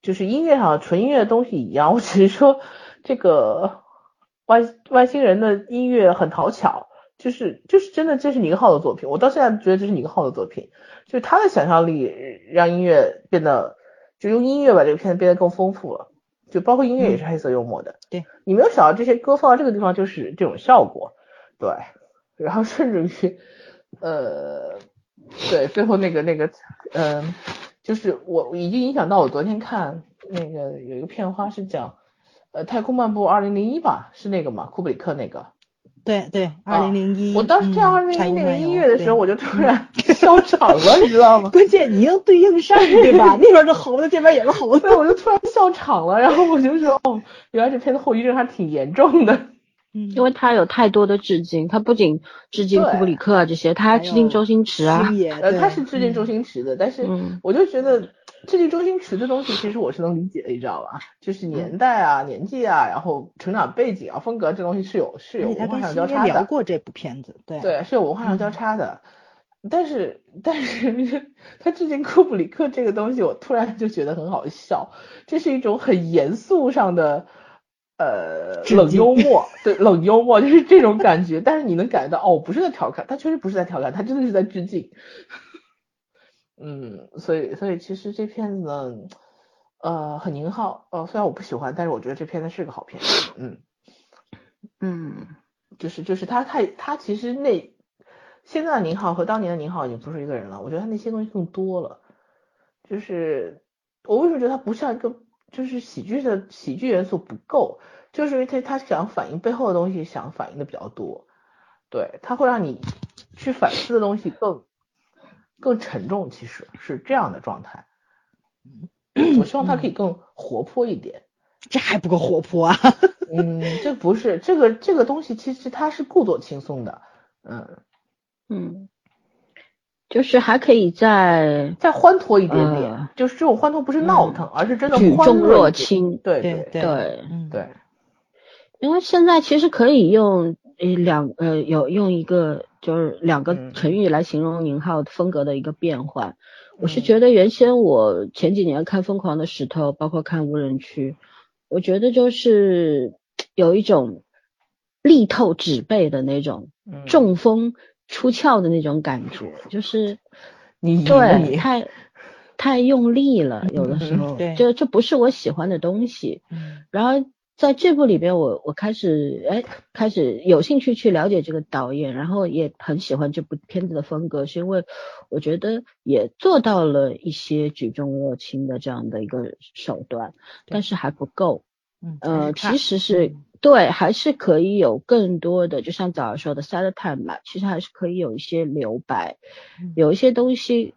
就是音乐上纯音乐的东西一样。我只是说，这个外外星人的音乐很讨巧，就是就是真的这是宁浩的作品，我到现在觉得这是宁浩的作品，就是他的想象力让音乐变得，就用音乐把这个片子变得更丰富了，就包括音乐也是黑色幽默的，对。你没有想到这些歌放到这个地方就是这种效果，对，然后甚至于，呃，对，最后那个那个，嗯，就是我已经影响到我昨天看那个有一个片花是讲，呃，太空漫步二零零一吧，是那个嘛，库布里克那个。对对，二零零一，我当时听二零零一那个音乐的时候，我就突然嗯笑场了，你知道吗？关键你应对应上，对吧？那边是猴子，这边也是猴子，对，我就突然笑场了，然后我就说，哦，原来这片子后遗症还挺严重的。嗯，因为他有太多的致敬，他不仅致敬库布里克啊这些，他还致敬周星驰啊。呃，他是致敬周星驰的，但是我就觉得致敬周星驰的东西，其实我是能理解的，你知道吧？就是年代啊、年纪啊，然后成长背景啊、风格这东西是有是有文化上交叉的。聊过这部片子，对对，是有文化上交叉的。但是但是 他致敬库布里克这个东西，我突然就觉得很好笑，这是一种很严肃上的。呃，冷幽默，对，冷幽默就是这种感觉，但是你能感觉到，哦，不是在调侃，他确实不是在调侃，他真的是在致敬。嗯，所以，所以其实这片子呢，呃，很宁浩，呃，虽然我不喜欢，但是我觉得这片子是个好片子。嗯嗯，就是就是他太他其实那现在的宁浩和当年的宁浩已经不是一个人了，我觉得他那些东西更多了。就是我为什么觉得他不像一个？就是喜剧的喜剧元素不够，就是因为他他想反映背后的东西，想反映的比较多，对他会让你去反思的东西更更沉重，其实是这样的状态。我希望他可以更活泼一点，这还不够活泼啊？嗯，这不是这个这个东西，其实它是故作轻松的，嗯嗯。就是还可以再再欢脱一点点，呃、就是这种欢脱不是闹腾，嗯、而是真的举重若轻。对对对对对，因为现在其实可以用两呃有用一个就是两个成语来形容宁浩风格的一个变换。嗯、我是觉得原先我前几年看《疯狂的石头》，包括看《无人区》，我觉得就是有一种力透纸背的那种中风。出鞘的那种感觉，就是你对太太用力了，有的时候，对，这这不是我喜欢的东西。嗯，然后在这部里边，我我开始哎开始有兴趣去了解这个导演，然后也很喜欢这部片子的风格，是因为我觉得也做到了一些举重若轻的这样的一个手段，但是还不够。嗯，呃，其实是。对，还是可以有更多的，就像早上说的 side time 嘛，其实还是可以有一些留白，有一些东西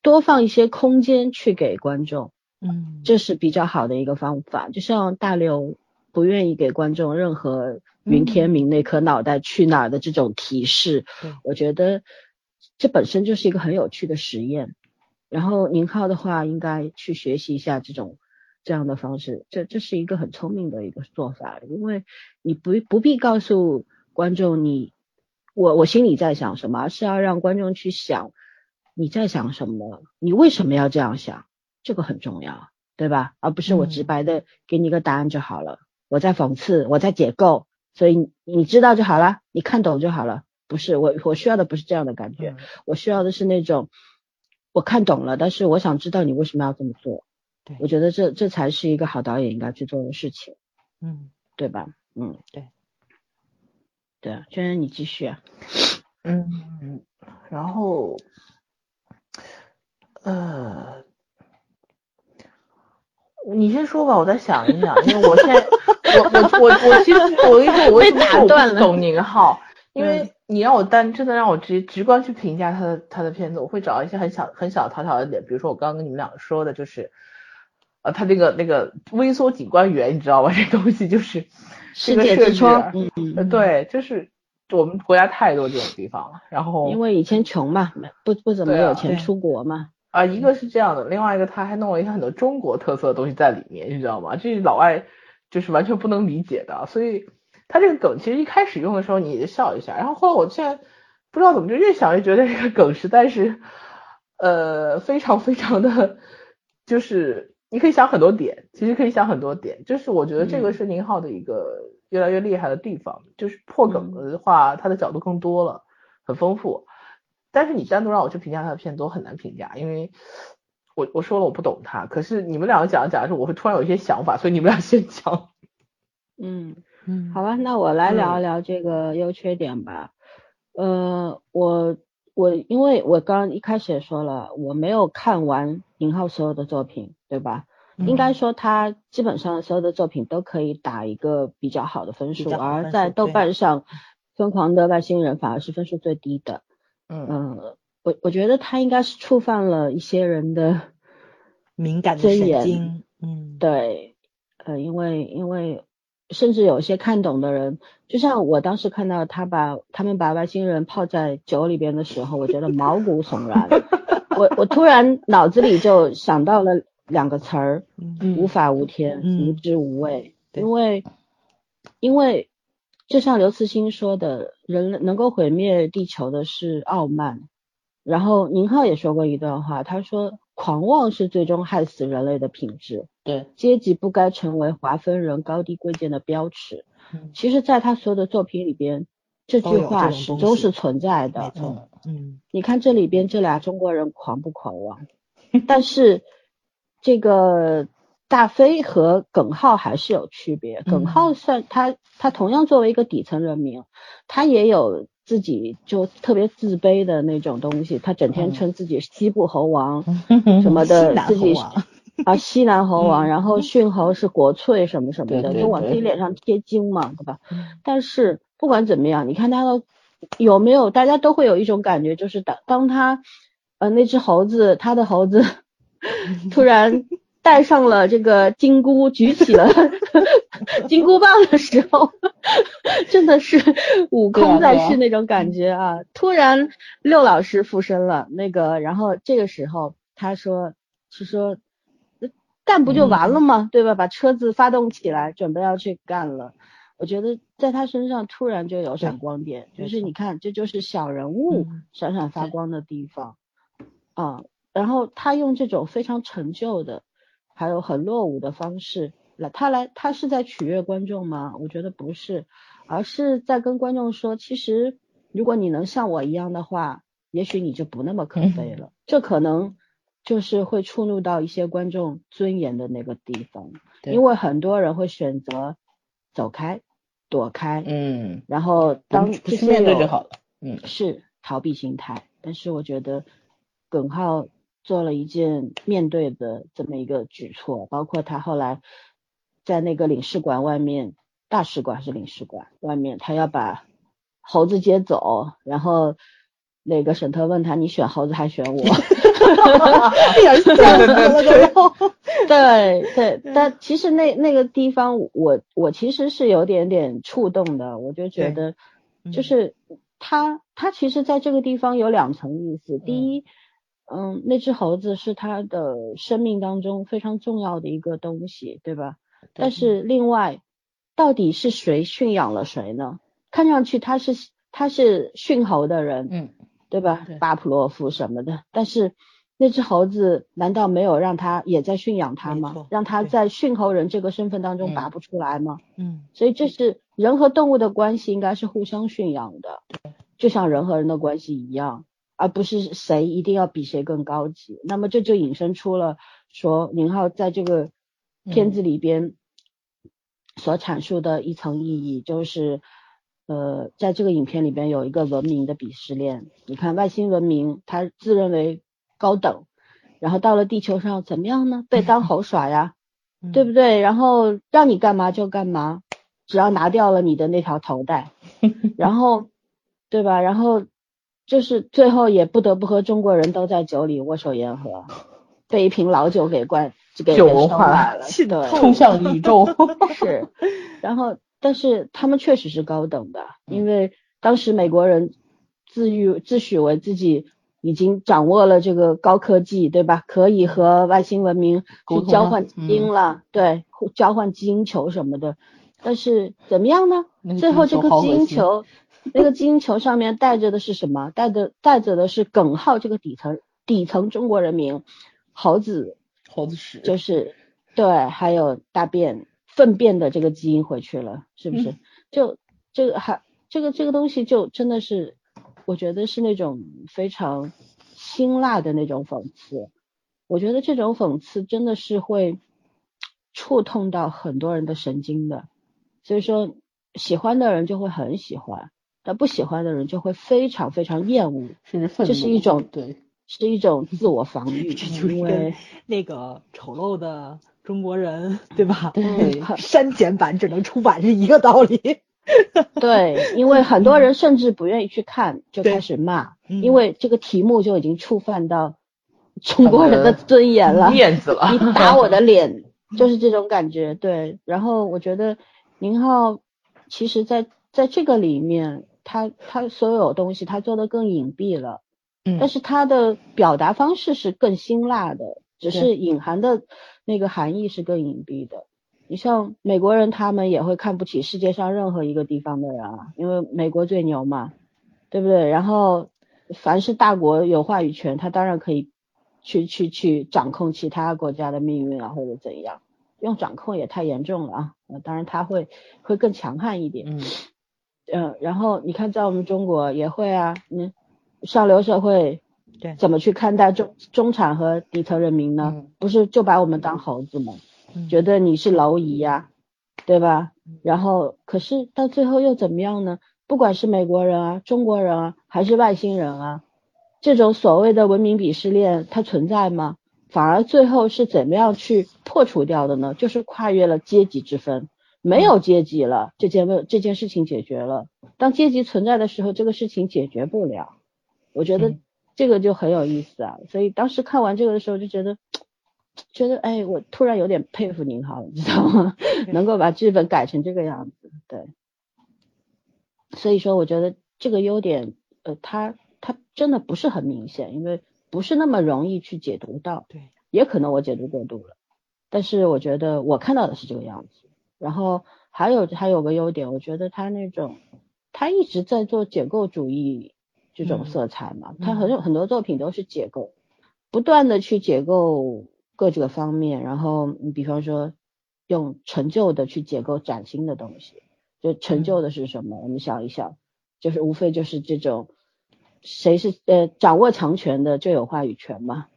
多放一些空间去给观众，嗯，这是比较好的一个方法。就像大刘不愿意给观众任何云天明那颗脑袋去哪儿的这种提示，我觉得这本身就是一个很有趣的实验。然后宁浩的话，应该去学习一下这种。这样的方式，这这是一个很聪明的一个做法，因为你不不必告诉观众你我我心里在想什么，而是要让观众去想你在想什么，你为什么要这样想，这个很重要，对吧？而不是我直白的给你一个答案就好了，我在讽刺，我在解构，所以你知道就好了，你看懂就好了。不是我我需要的不是这样的感觉，我需要的是那种我看懂了，但是我想知道你为什么要这么做。对，我觉得这这才是一个好导演应该去做的事情，嗯，对吧？嗯，对，对啊，娟娟你继续啊，嗯，然后，呃，你先说吧，我再想一想，因为我现在，我我我我其实我跟你说，我为什么我不懂宁浩？因为你让我单真的让我直直观去评价他的他的片子，我会找一些很小很小讨巧的点，比如说我刚刚跟你们两个说的，就是。呃，他那个那个微缩景观园，你知道吧？这东西就是 世界之窗，嗯嗯，对，就是我们国家太多这种地方了。然后因为以前穷嘛，不不怎么有钱出国嘛。啊，一个是这样的，另外一个他还弄了一些很多中国特色的东西在里面，你知道吗？这是老外就是完全不能理解的。所以他这个梗其实一开始用的时候你也就笑一下，然后后来我现在不知道怎么就越想越觉得这个梗实在是呃非常非常的就是。你可以想很多点，其实可以想很多点，就是我觉得这个是宁浩的一个、越来越厉害的地方，就是破梗的话，他的角度更多了，很丰富。但是你单独让我去评价他的片子，我很难评价，因为我我说了我不懂他。可是你们两个讲着讲着，我会突然有一些想法，所以你们俩先讲。嗯嗯，好吧，那我来聊一聊这个优缺点吧。呃，我我因为我刚一开始也说了，我没有看完宁浩所有的作品，对吧？应该说他基本上所有的作品都可以打一个比较好的分数，而在豆瓣上，《疯狂的外星人》反而是分数最低的。嗯，我我觉得他应该是触犯了一些人的 敏感的神经。嗯，对，呃，因为因为甚至有些看懂的人，就像我当时看到他把他们把外星人泡在酒里边的时候，我觉得毛骨悚然。我我突然脑子里就想到了两个词儿：无法无天，无知无畏。因为因为。就像刘慈欣说的，人能够毁灭地球的是傲慢。然后宁浩也说过一段话，他说：“狂妄是最终害死人类的品质。”对，阶级不该成为划分人高低贵贱的标尺。其实，在他所有的作品里边，这句话始终是存在的。没错，嗯，你看这里边这俩中国人狂不狂妄？但是这个。大飞和耿浩还是有区别。耿浩算他，他同样作为一个底层人民，他也有自己就特别自卑的那种东西。他整天称自己西部猴王什么的，自己啊西南猴王，然后驯猴是国粹什么什么的，就往自己脸上贴金嘛，对吧？但是不管怎么样，你看他的有没有，大家都会有一种感觉，就是当当他呃那只猴子，他的猴子 突然。带上了这个金箍，举起了 金箍棒的时候，真的是悟空在世那种感觉啊！突然六老师附身了，那个，然后这个时候他说是说干不就完了吗？对吧？把车子发动起来，准备要去干了。我觉得在他身上突然就有闪光点，就是你看，这就是小人物闪闪发光的地方啊。然后他用这种非常陈旧的。还有很落伍的方式来，他来他是在取悦观众吗？我觉得不是，而是在跟观众说，其实如果你能像我一样的话，也许你就不那么可悲了。这可能就是会触怒到一些观众尊严的那个地方，因为很多人会选择走开、躲开，嗯，然后当不去面对就好了，嗯，是逃避心态。但是我觉得耿浩。做了一件面对的这么一个举措，包括他后来在那个领事馆外面，大使馆还是领事馆外面，他要把猴子接走，然后那个沈特问他，你选猴子还选我？对 对，但其实那那个地方，我我其实是有点点触动的，我就觉得就是他他其实在这个地方有两层意思，第一。嗯，那只猴子是他的生命当中非常重要的一个东西，对吧？但是另外，到底是谁驯养了谁呢？看上去他是他是驯猴的人，嗯，对吧？巴甫洛夫什么的，但是那只猴子难道没有让他也在驯养他吗？让他在驯猴人这个身份当中拔不出来吗？嗯，所以这是人和动物的关系应该是互相驯养的，就像人和人的关系一样。而不是谁一定要比谁更高级，那么这就引申出了说宁浩在这个片子里边所阐述的一层意义，就是呃，在这个影片里边有一个文明的鄙视链。你看外星文明，它自认为高等，然后到了地球上怎么样呢？被当猴耍呀，对不对？然后让你干嘛就干嘛，只要拿掉了你的那条头带，然后对吧？然后。就是最后也不得不和中国人都在酒里握手言和，被一瓶老酒给灌，给酒文化冲向宇宙。是，然后但是他们确实是高等的，因为当时美国人自誉自诩为自己已经掌握了这个高科技，对吧？可以和外星文明去交换基因了，对，交换基因球什么的。但是怎么样呢？最后这个基因球。那个金球上面带着的是什么？带着带着的是耿浩这个底层底层中国人民，猴子猴子屎就是对，还有大便粪便的这个基因回去了，是不是？就这个还这个这个东西就真的是，我觉得是那种非常辛辣的那种讽刺。我觉得这种讽刺真的是会触痛到很多人的神经的，所以说喜欢的人就会很喜欢，但不喜欢的人就会非常非常厌恶，甚至愤怒。这是一种对，是一种自我防御 就，因为那个丑陋的中国人，对吧？对，删减版只能出版是一个道理。对，因为很多人甚至不愿意去看，就开始骂，因为这个题目就已经触犯到。中国人的尊严了，面子了，你打我的脸，就是这种感觉。对，然后我觉得宁浩其实，在在这个里面，他他所有东西他做的更隐蔽了，嗯，但是他的表达方式是更辛辣的，只是隐含的那个含义是更隐蔽的。你像美国人，他们也会看不起世界上任何一个地方的人啊，因为美国最牛嘛，对不对？然后凡是大国有话语权，他当然可以。去去去掌控其他国家的命运啊，或者怎样？用掌控也太严重了啊！呃，当然他会会更强悍一点。嗯。呃，然后你看，在我们中国也会啊，嗯，上流社会对怎么去看待中中产和底层人民呢？不是就把我们当猴子吗？觉得你是蝼蚁呀，对吧？然后可是到最后又怎么样呢？不管是美国人啊、中国人啊，还是外星人啊。这种所谓的文明鄙视链，它存在吗？反而最后是怎么样去破除掉的呢？就是跨越了阶级之分，没有阶级了，这件问这件事情解决了。当阶级存在的时候，这个事情解决不了。我觉得这个就很有意思啊。所以当时看完这个的时候，就觉得觉得哎，我突然有点佩服宁浩，你知道吗？能够把剧本改成这个样子，对。所以说，我觉得这个优点，呃，它。它真的不是很明显，因为不是那么容易去解读到。对，也可能我解读过度了，但是我觉得我看到的是这个样子。然后还有还有个优点，我觉得他那种他一直在做解构主义这种色彩嘛，他很有很多作品都是解构，不断的去解构各这个方面。然后你比方说用陈旧的去解构崭新的东西，就陈旧的是什么？我们想一想，就是无非就是这种。谁是呃掌握强权的就有话语权嘛，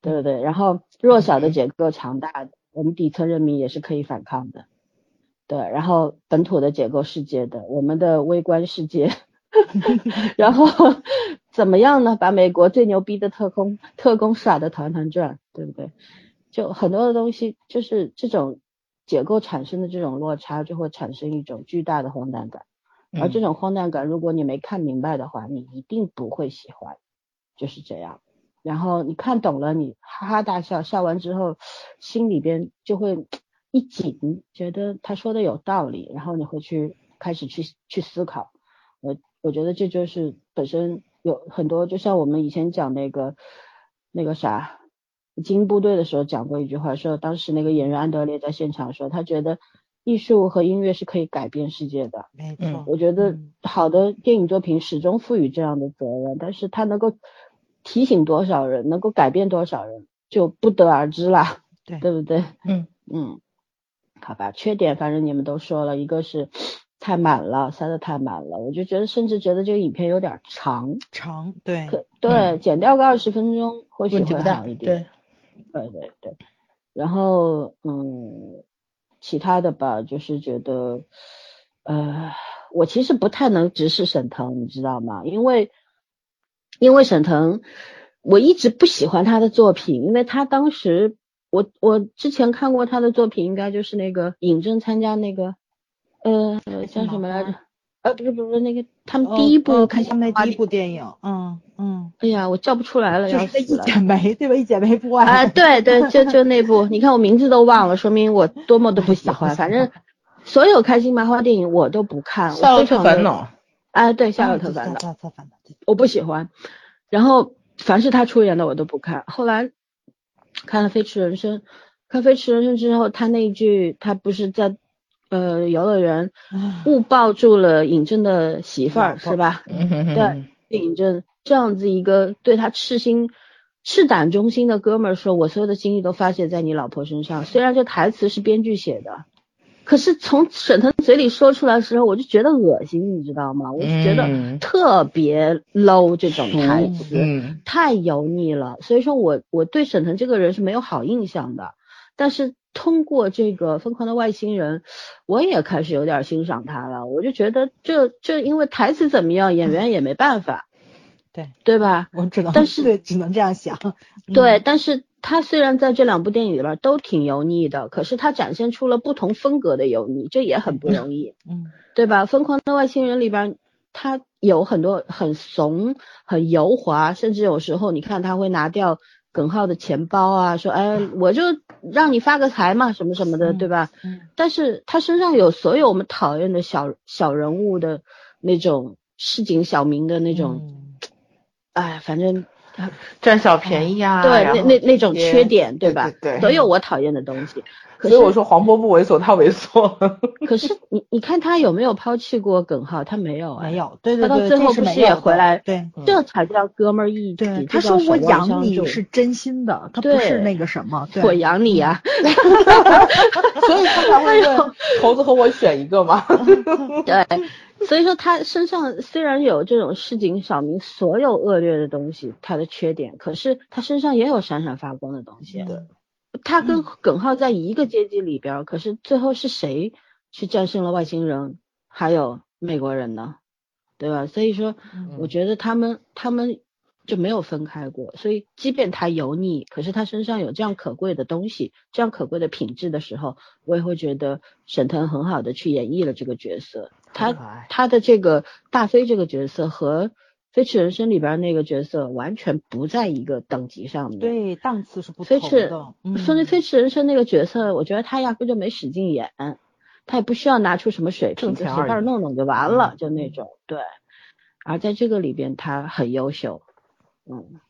对不对？然后弱小的解构强大的，我们底层人民也是可以反抗的，对。然后本土的解构世界的，我们的微观世界，然后 怎么样呢？把美国最牛逼的特工特工耍的团团转，对不对？就很多的东西，就是这种结构产生的这种落差，就会产生一种巨大的荒诞感。而这种荒诞感，如果你没看明白的话，你一定不会喜欢，就是这样。然后你看懂了，你哈哈大笑，笑完之后，心里边就会一紧，觉得他说的有道理，然后你会去开始去去思考。我我觉得这就是本身有很多，就像我们以前讲那个那个啥，精英部队的时候讲过一句话，说当时那个演员安德烈在现场说，他觉得。艺术和音乐是可以改变世界的，没错。我觉得好的电影作品始终赋予这样的责任，但是它能够提醒多少人，能够改变多少人，就不得而知啦，对对不对？嗯嗯，好吧，缺点反正你们都说了，一个是 太满了，塞的太满了，我就觉得甚至觉得这个影片有点长，长，对，可对，剪掉个二十分钟或许会好一点，对，对对对，然后嗯。其他的吧，就是觉得，呃，我其实不太能直视沈腾，你知道吗？因为，因为沈腾，我一直不喜欢他的作品，因为他当时，我我之前看过他的作品，应该就是那个尹正参加那个，呃，叫什么来着？呃，不是不是那个，他们第一部看他们的第一部电影，嗯嗯，哎呀，我叫不出来了，就是一剪梅，对吧？一剪梅不爱啊，对对，就就那部，你看我名字都忘了，说明我多么的不喜欢。反正所有开心麻花电影我都不看，夏洛特烦恼，啊，对，夏洛特烦恼，我不喜欢。然后凡是他出演的我都不看。后来看了《飞驰人生》，看《飞驰人生》之后，他那一句，他不是在。呃，游乐园误抱住了尹正的媳妇儿，是吧？对，尹正这样子一个对他赤心、赤胆忠心的哥们儿说：“我所有的精力都发泄在你老婆身上。”虽然这台词是编剧写的，可是从沈腾嘴里说出来的时候，我就觉得恶心，你知道吗？我就觉得特别 low 这种台词，太油腻了。所以说我我对沈腾这个人是没有好印象的。但是通过这个《疯狂的外星人》，我也开始有点欣赏他了。我就觉得这这因为台词怎么样，演员也没办法，对对吧？我知道但是只能这样想。对，但是。他虽然在这两部电影里边都挺油腻的，可是他展现出了不同风格的油腻，这也很不容易，嗯，对吧？疯狂的外星人里边，他有很多很怂、很油滑，甚至有时候你看他会拿掉耿浩的钱包啊，说哎，我就让你发个财嘛，什么什么的，对吧？嗯，但是他身上有所有我们讨厌的小小人物的那种市井小民的那种，哎，反正。占小便宜啊，对，那那那种缺点，对吧？对，都有我讨厌的东西。所以我说黄渤不猥琐，他猥琐。可是你你看他有没有抛弃过耿浩？他没有，没有。对对对，他到最后不是也回来？对，这才叫哥们儿义气。他说我养你是真心的，他不是那个什么。我养你呀。所以他才会问猴子和我选一个嘛。对。所以说他身上虽然有这种市井小民所有恶劣的东西，他的缺点，可是他身上也有闪闪发光的东西。对，他跟耿浩在一个阶级里边，可是最后是谁去战胜了外星人，还有美国人呢？对吧？所以说，我觉得他们他们就没有分开过。所以，即便他油腻，可是他身上有这样可贵的东西，这样可贵的品质的时候，我也会觉得沈腾很好的去演绎了这个角色。他他的这个大飞这个角色和《飞驰人生》里边那个角色完全不在一个等级上面，对档次是不同的。飞驰，说那《飞驰人生》那个角色，我觉得他压根就没使劲演，他也不需要拿出什么水平，就随便弄弄就完了，就那种对。而在这个里边，他很优秀，嗯，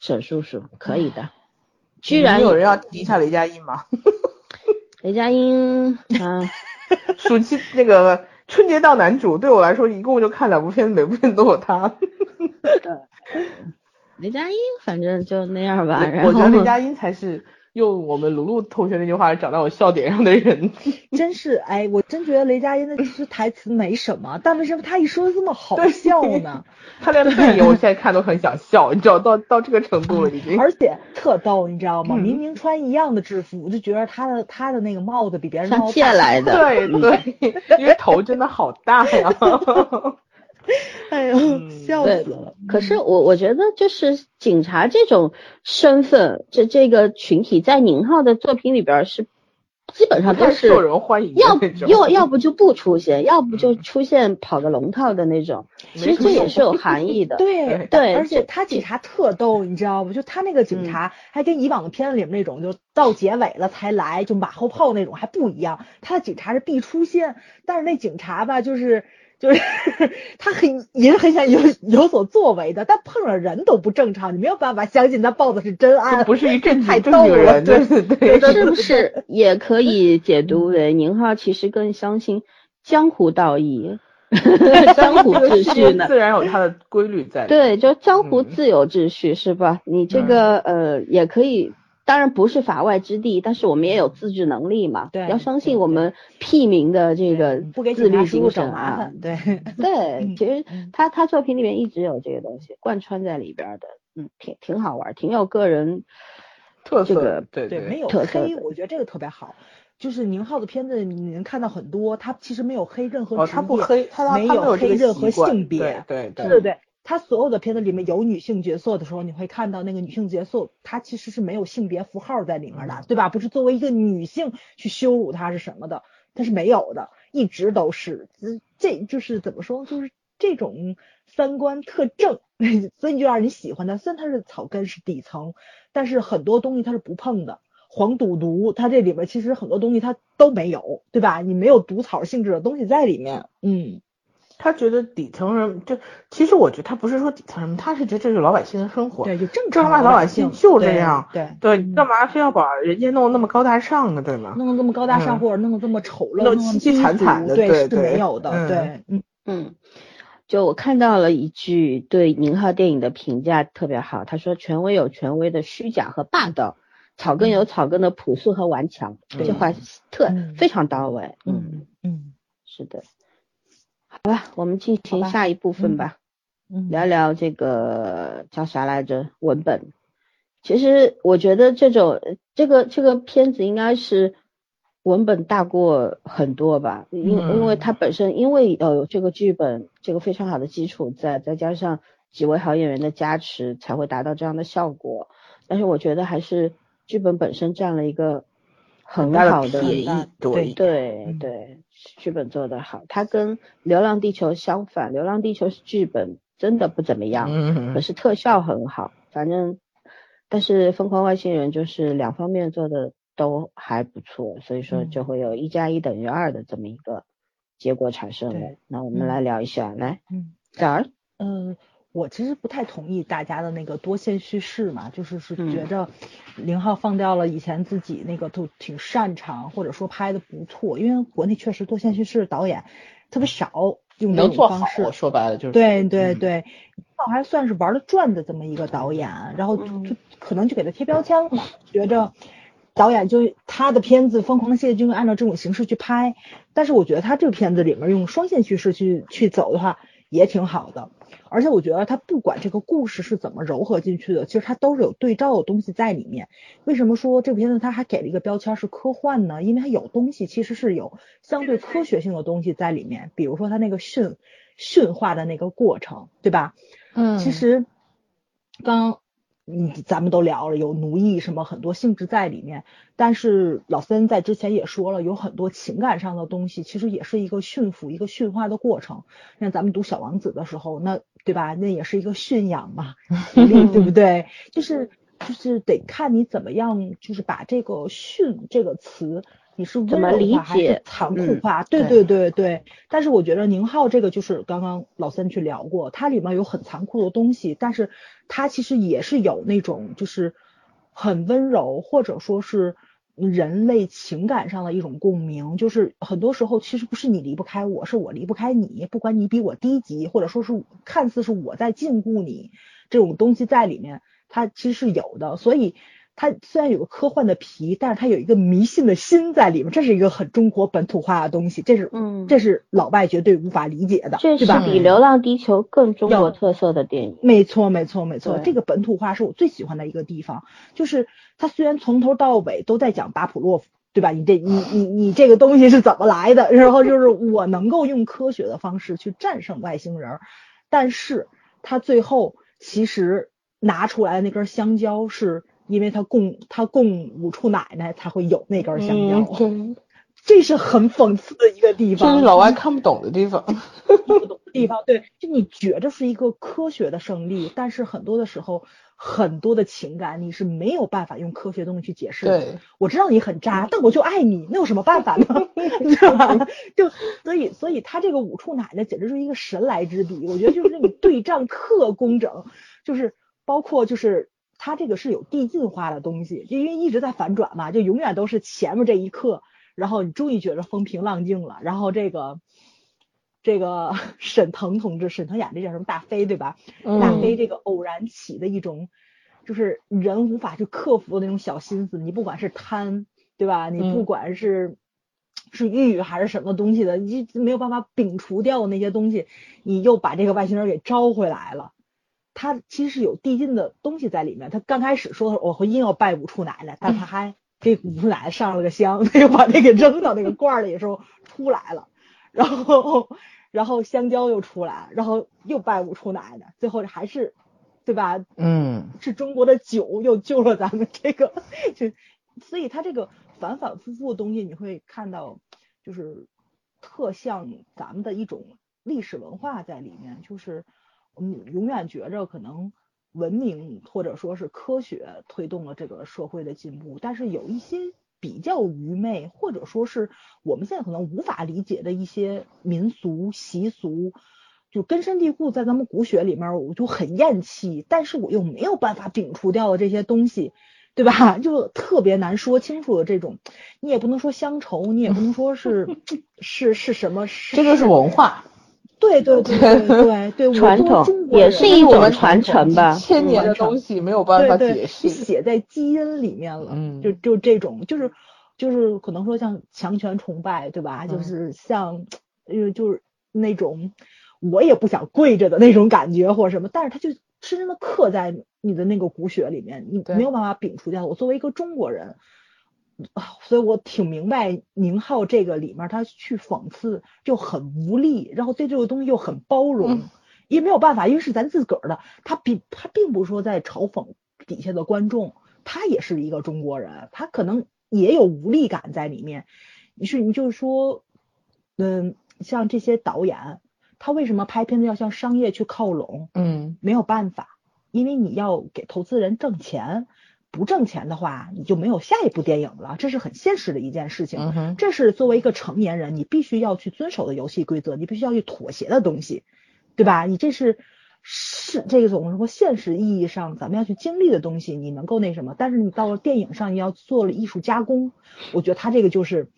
沈叔叔可以的。居然有人要提一下雷佳音吗？雷佳音，嗯，暑期那个。春节档男主对我来说，一共就看两部片子，每部片子都有他。雷佳音，反正就那样吧。我觉得雷佳音才是用我们卢卢同学那句话找到我笑点上的人。真是，哎，我真觉得雷佳音的其实台词没什么，但为什么他一说这么好笑呢？他连背影我现在看都很想笑，你知道到到这个程度了已经。而且特逗，你知道吗？明明穿一样的制服，我就觉得他的他的那个帽子比别人高。借来的。对对，因为头真的好大呀。哎呦，笑死了。可是我我觉得就是警察这种身份，这这个群体在宁浩的作品里边是。基本上都是受人欢迎，要要要不就不出现，要不就出现跑个龙套的那种。其实这也是有含义的。对对，而且他警察特逗，你知道不？就他那个警察还跟以往的片子里面那种，就到结尾了才来，就马后炮那种还不一样。他的警察是必出现，但是那警察吧，就是。就是 他很也是很想有有所作为的，但碰上人都不正常，你没有办法相信他报的是真案，不是一正太正经人，对对对，是不是也可以解读为宁浩其实更相信江湖道义，江湖秩序呢？自然有它的规律在。对，就江湖自有秩序是吧？你这个呃也可以。当然不是法外之地，但是我们也有自制能力嘛。对，要相信我们屁民的这个自律精神啊。对 对，其实他他作品里面一直有这个东西贯穿在里边的，嗯，挺挺好玩，挺有个人特色。对对，没有黑，我觉得这个特别好。就是宁浩的片子，你能看到很多，他其实没有黑任何职业，他不黑，他没有黑任何性别，对对对对。他所有的片子里面有女性角色的时候，你会看到那个女性角色，她其实是没有性别符号在里面的，对吧？不是作为一个女性去羞辱她是什么的，她是没有的，一直都是。这就是怎么说，就是这种三观特正，所以就让人喜欢他。虽然他是草根是底层，但是很多东西他是不碰的。黄赌毒，他这里边其实很多东西他都没有，对吧？你没有毒草性质的东西在里面，嗯。他觉得底层人就，其实我觉得他不是说底层人，他是觉得这是老百姓的生活，对，就正常老百姓就这样，对对，你干嘛非要把人家弄得那么高大上呢？对吗？弄得这么高大上，或者弄得这么丑陋、凄凄惨惨的，对，是没有的，对，嗯嗯。就我看到了一句对宁浩电影的评价特别好，他说权威有权威的虚假和霸道。草根有草根的朴素和顽强，这话特非常到位。嗯嗯，是的。好吧，我们进行下一部分吧。嗯，聊聊这个叫啥来着？文本。其实我觉得这种这个这个片子应该是文本大过很多吧，因因为它本身因为有这个剧本这个非常好的基础在，再加上几位好演员的加持，才会达到这样的效果。但是我觉得还是剧本本身占了一个很好的便宜，对对对，剧本做得好。它跟《流浪地球》相反，《流浪地球》是剧本真的不怎么样，可是特效很好。反正。但是疯狂外星人就是两方面做的都还不错，所以说就会有一加一等于二的这么一个结果产生了。那我们来聊一下，来，嗯，早儿，嗯，我其实不太同意大家的那个多线叙事嘛，就是是觉着林浩放掉了以前自己那个都挺擅长或者说拍的不错，因为国内确实多线叙事导演特别少。用这种方式，说白了就是对对对，还算是玩的转的这么一个导演，然后就可能就给他贴标签了嘛，觉着导演就他的片子《疯狂的谢军》按照这种形式去拍，但是我觉得他这个片子里面用双线叙事去去走的话也挺好的。而且我觉得他不管这个故事是怎么糅合进去的，其实它都是有对照的东西在里面。为什么说这部片子他还给了一个标签是科幻呢？因为它有东西其实是有相对科学性的东西在里面，比如说他那个驯驯化的那个过程，对吧？嗯，其实刚。嗯，咱们都聊了有奴役什么很多性质在里面，但是老森在之前也说了，有很多情感上的东西，其实也是一个驯服、一个驯化的过程。像咱们读《小王子》的时候，那对吧？那也是一个驯养嘛，对不对？就是就是得看你怎么样，就是把这个“驯”这个词。你是温柔化还是残酷化？对对对对。但是我觉得宁浩这个就是刚刚老三去聊过，它里面有很残酷的东西，但是它其实也是有那种就是很温柔，或者说是人类情感上的一种共鸣。就是很多时候其实不是你离不开我，是我离不开你。不管你比我低级，或者说是看似是我在禁锢你，这种东西在里面，它其实是有的。所以。它虽然有个科幻的皮，但是它有一个迷信的心在里面，这是一个很中国本土化的东西，这是嗯，这是老外绝对无法理解的，这是比《流浪地球》更中国特色的电影。没错，没错，没错，这个本土化是我最喜欢的一个地方，就是它虽然从头到尾都在讲巴甫洛夫，对吧？你这你你你这个东西是怎么来的？然后就是我能够用科学的方式去战胜外星人，但是他最后其实拿出来的那根香蕉是。因为他供他供五处奶奶才会有那根香蕉，这是很讽刺的一个地方，这是老外看不懂的地方，不懂的地方。对，就你觉着是一个科学的胜利，但是很多的时候，很多的情感你是没有办法用科学东西去解释的。对，我知道你很渣，但我就爱你，那有什么办法呢？对吧？就所以所以他这个五处奶奶简直是一个神来之笔，我觉得就是那种对仗特工整，就是包括就是。它这个是有递进化的东西，就因为一直在反转嘛，就永远都是前面这一刻，然后你终于觉得风平浪静了，然后这个这个 沈腾同志，沈腾演这叫什么大飞对吧？大飞这个偶然起的一种，就是人无法去克服的那种小心思，你不管是贪对吧？你不管是是欲还是什么东西的，你没有办法摒除掉的那些东西，你又把这个外星人给招回来了。他其实是有递进的东西在里面。他刚开始说我回阴要拜五处奶奶，但他还给五处奶奶上了个香，他 又把那个扔到那个罐里的时候出来了，然后然后香蕉又出来，然后又拜五处奶奶，最后还是对吧？嗯，是中国的酒又救了咱们这个，就所以他这个反反复复的东西你会看到，就是特像咱们的一种历史文化在里面，就是。嗯，永远觉着可能文明或者说是科学推动了这个社会的进步，但是有一些比较愚昧或者说是我们现在可能无法理解的一些民俗习俗，就根深蒂固在咱们骨血里面，我就很厌弃，但是我又没有办法摒除掉的这些东西，对吧？就特别难说清楚的这种，你也不能说乡愁，你也不能说是 是是什么，这就是文化。对对对对对，传统也是一种传承吧，千年的东西没有办法解释，写在基因里面了。嗯，就就这种，就是就是可能说像强权崇拜，对吧？就是像，呃，就是那种我也不想跪着的那种感觉或者什么，但是他就深深的刻在你的那个骨血里面，你没有办法摒除掉。我作为一个中国人。所以我挺明白宁浩这个里面他去讽刺就很无力，然后对这个东西又很包容，也没有办法，因为是咱自个儿的，他并他并不是说在嘲讽底下的观众，他也是一个中国人，他可能也有无力感在里面。你是你就是说，嗯，像这些导演，他为什么拍片子要向商业去靠拢？嗯，没有办法，因为你要给投资人挣钱。不挣钱的话，你就没有下一部电影了，这是很现实的一件事情。这是作为一个成年人，你必须要去遵守的游戏规则，你必须要去妥协的东西，对吧？你这是是这种什么现实意义上咱们要去经历的东西，你能够那什么？但是你到了电影上，你要做了艺术加工，我觉得他这个就是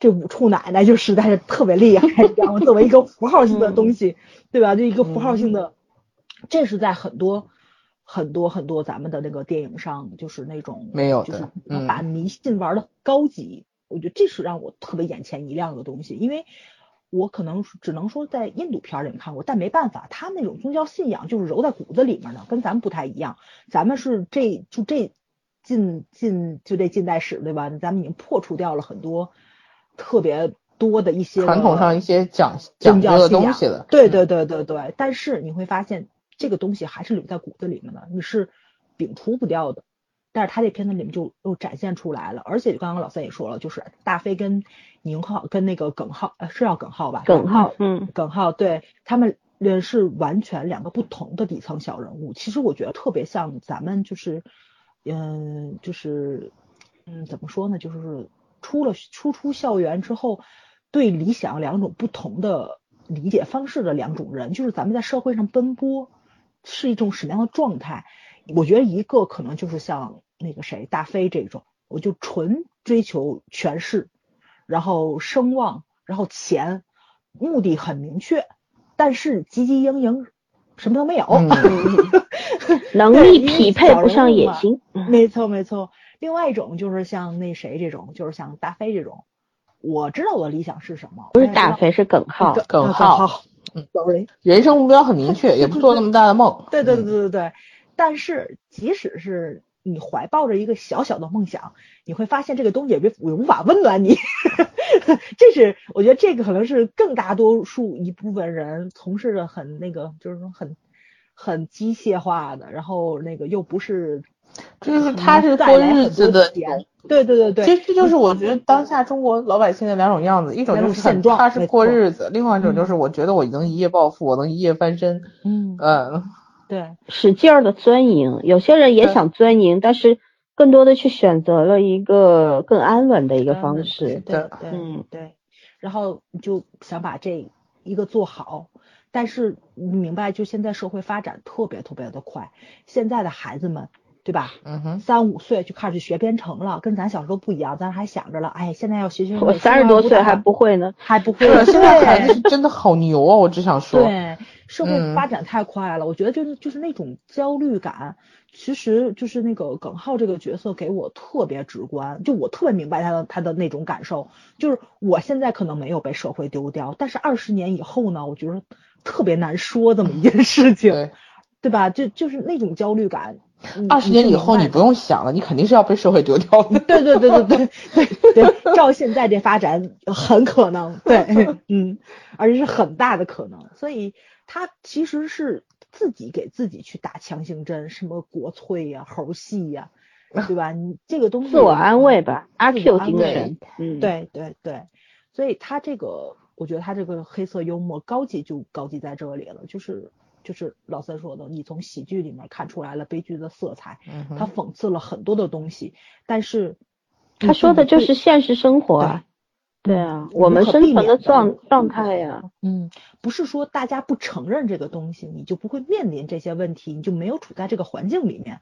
这五处奶奶就实在是特别厉害，然后作为一个符号性的东西，对吧？就一个符号性的，这是在很多。很多很多咱们的那个电影上，就是那种没有就是，把迷信玩的高级，我觉得这是让我特别眼前一亮的东西。因为我可能只能说在印度片里面看过，但没办法，他那种宗教信仰就是揉在骨子里面的，跟咱们不太一样。咱们是这就这近近就这近代史对吧？咱们已经破除掉了很多特别多的一些传统上一些讲讲究的东西了。对对对对对，但是你会发现。这个东西还是留在骨子里面的，你是摒除不掉的。但是他这片子里面就又展现出来了，而且刚刚老三也说了，就是大飞跟宁浩跟那个耿浩，呃，是叫耿浩吧？耿浩，嗯，耿浩，对他们呃是完全两个不同的底层小人物。其实我觉得特别像咱们，就是，嗯，就是，嗯，怎么说呢？就是出了初出校园之后，对理想两种不同的理解方式的两种人，就是咱们在社会上奔波。是一种什么样的状态？我觉得一个可能就是像那个谁大飞这种，我就纯追求权势，然后声望，然后钱，目的很明确，但是汲汲营营，什么都没有，能力匹配不上野心。没错没错。另外一种就是像那谁这种，就是像大飞这种，我知道我的理想是什么，不是大飞是耿浩，耿浩。嗯，sorry，人生目标很明确，也不做那么大的梦。对对对对对对，但是即使是你怀抱着一个小小的梦想，你会发现这个东西也别无法温暖你。这是我觉得这个可能是更大多数一部分人从事的很那个，就是说很很机械化的，然后那个又不是。就是他是过日子的，对对对对，其实这就是我觉得当下中国老百姓的两种样子，一种就是现状，他是过日子，另外一种就是我觉得我能一夜暴富，我能一夜翻身，嗯嗯，对，使劲儿的钻营，有些人也想钻营，但是更多的去选择了一个更安稳的一个方式，对对嗯对，然后就想把这一个做好，但是你明白，就现在社会发展特别特别的快，现在的孩子们。对吧？嗯哼，三五岁就开始学编程了，跟咱小时候不一样。咱还想着了，哎，现在要学学。我三十多岁还不会呢，还不 会。现在孩子真的好牛啊！我只想说，对，社会发展太快了。我觉得就是就是那种焦虑感，其实就是那个耿浩这个角色给我特别直观，就我特别明白他的他的那种感受。就是我现在可能没有被社会丢掉，但是二十年以后呢，我觉得特别难说这么一件事情，对吧？就就是那种焦虑感。二十年以后你不用想了，你肯定是要被社会丢掉的。对对对对对对对，照现在这发展，很可能对，嗯，而且是很大的可能。所以他其实是自己给自己去打强心针，什么国粹呀、猴戏呀，对吧？你这个东西自我安慰吧，阿 Q 精神。嗯，对对对，所以他这个，我觉得他这个黑色幽默高级就高级在这里了，就是。就是老三说的，你从喜剧里面看出来了悲剧的色彩，他讽刺了很多的东西，但是他说的就是现实生活啊，对啊，我们生存的状状态呀，嗯，不是说大家不承认这个东西，你就不会面临这些问题，你就没有处在这个环境里面，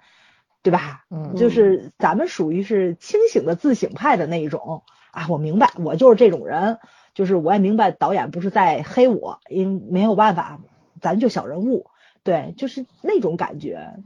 对吧？嗯，就是咱们属于是清醒的自省派的那一种啊，我明白，我就是这种人。就是我也明白导演不是在黑我，因没有办法，咱就小人物，对，就是那种感觉，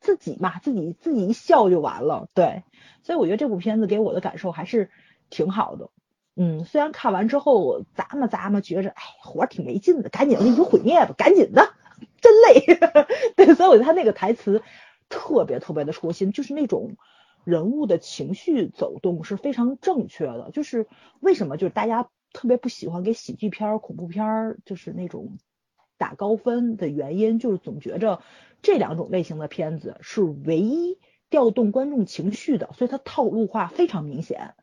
自己嘛，自己自己一笑就完了，对，所以我觉得这部片子给我的感受还是挺好的。嗯，虽然看完之后咂摸咂摸，觉着哎活挺没劲的，赶紧的你就毁灭吧，赶紧的，真累。对，所以我觉得他那个台词特别特别的戳心，就是那种人物的情绪走动是非常正确的。就是为什么就是大家特别不喜欢给喜剧片、恐怖片就是那种打高分的原因，就是总觉着这两种类型的片子是唯一调动观众情绪的，所以它套路化非常明显。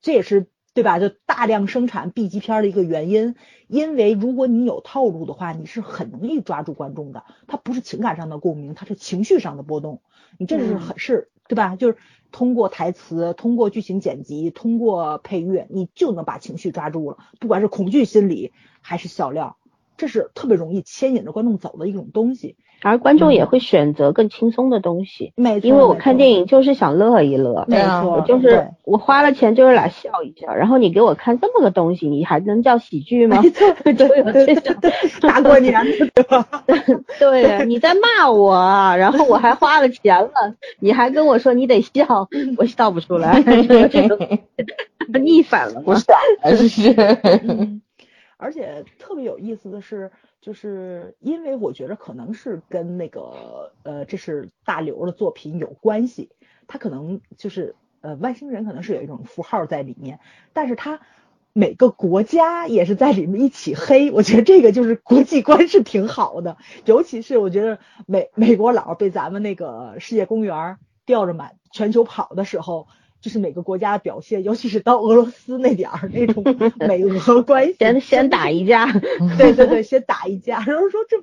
这也是。对吧？就大量生产 B 级片的一个原因，因为如果你有套路的话，你是很容易抓住观众的。它不是情感上的共鸣，它是情绪上的波动。你这是很是，对吧？就是通过台词、通过剧情剪辑、通过配乐，你就能把情绪抓住了。不管是恐惧心理还是笑料，这是特别容易牵引着观众走的一种东西。而观众也会选择更轻松的东西，没错。因为我看电影就是想乐一乐，没错。我就是我花了钱就是来笑一笑，然后你给我看这么个东西，你还能叫喜剧吗？没错，对对对，大过年的对吧？对，你在骂我，然后我还花了钱了，你还跟我说你得笑，我笑不出来，逆反了，不是？还是？而且特别有意思的是。就是因为我觉得可能是跟那个呃，这是大刘的作品有关系，他可能就是呃外星人可能是有一种符号在里面，但是他每个国家也是在里面一起黑，我觉得这个就是国际观是挺好的，尤其是我觉得美美国佬被咱们那个世界公园吊着满全球跑的时候。就是每个国家的表现，尤其是到俄罗斯那点儿那种 美俄关系，先先打一架，对对对，先打一架。然后说这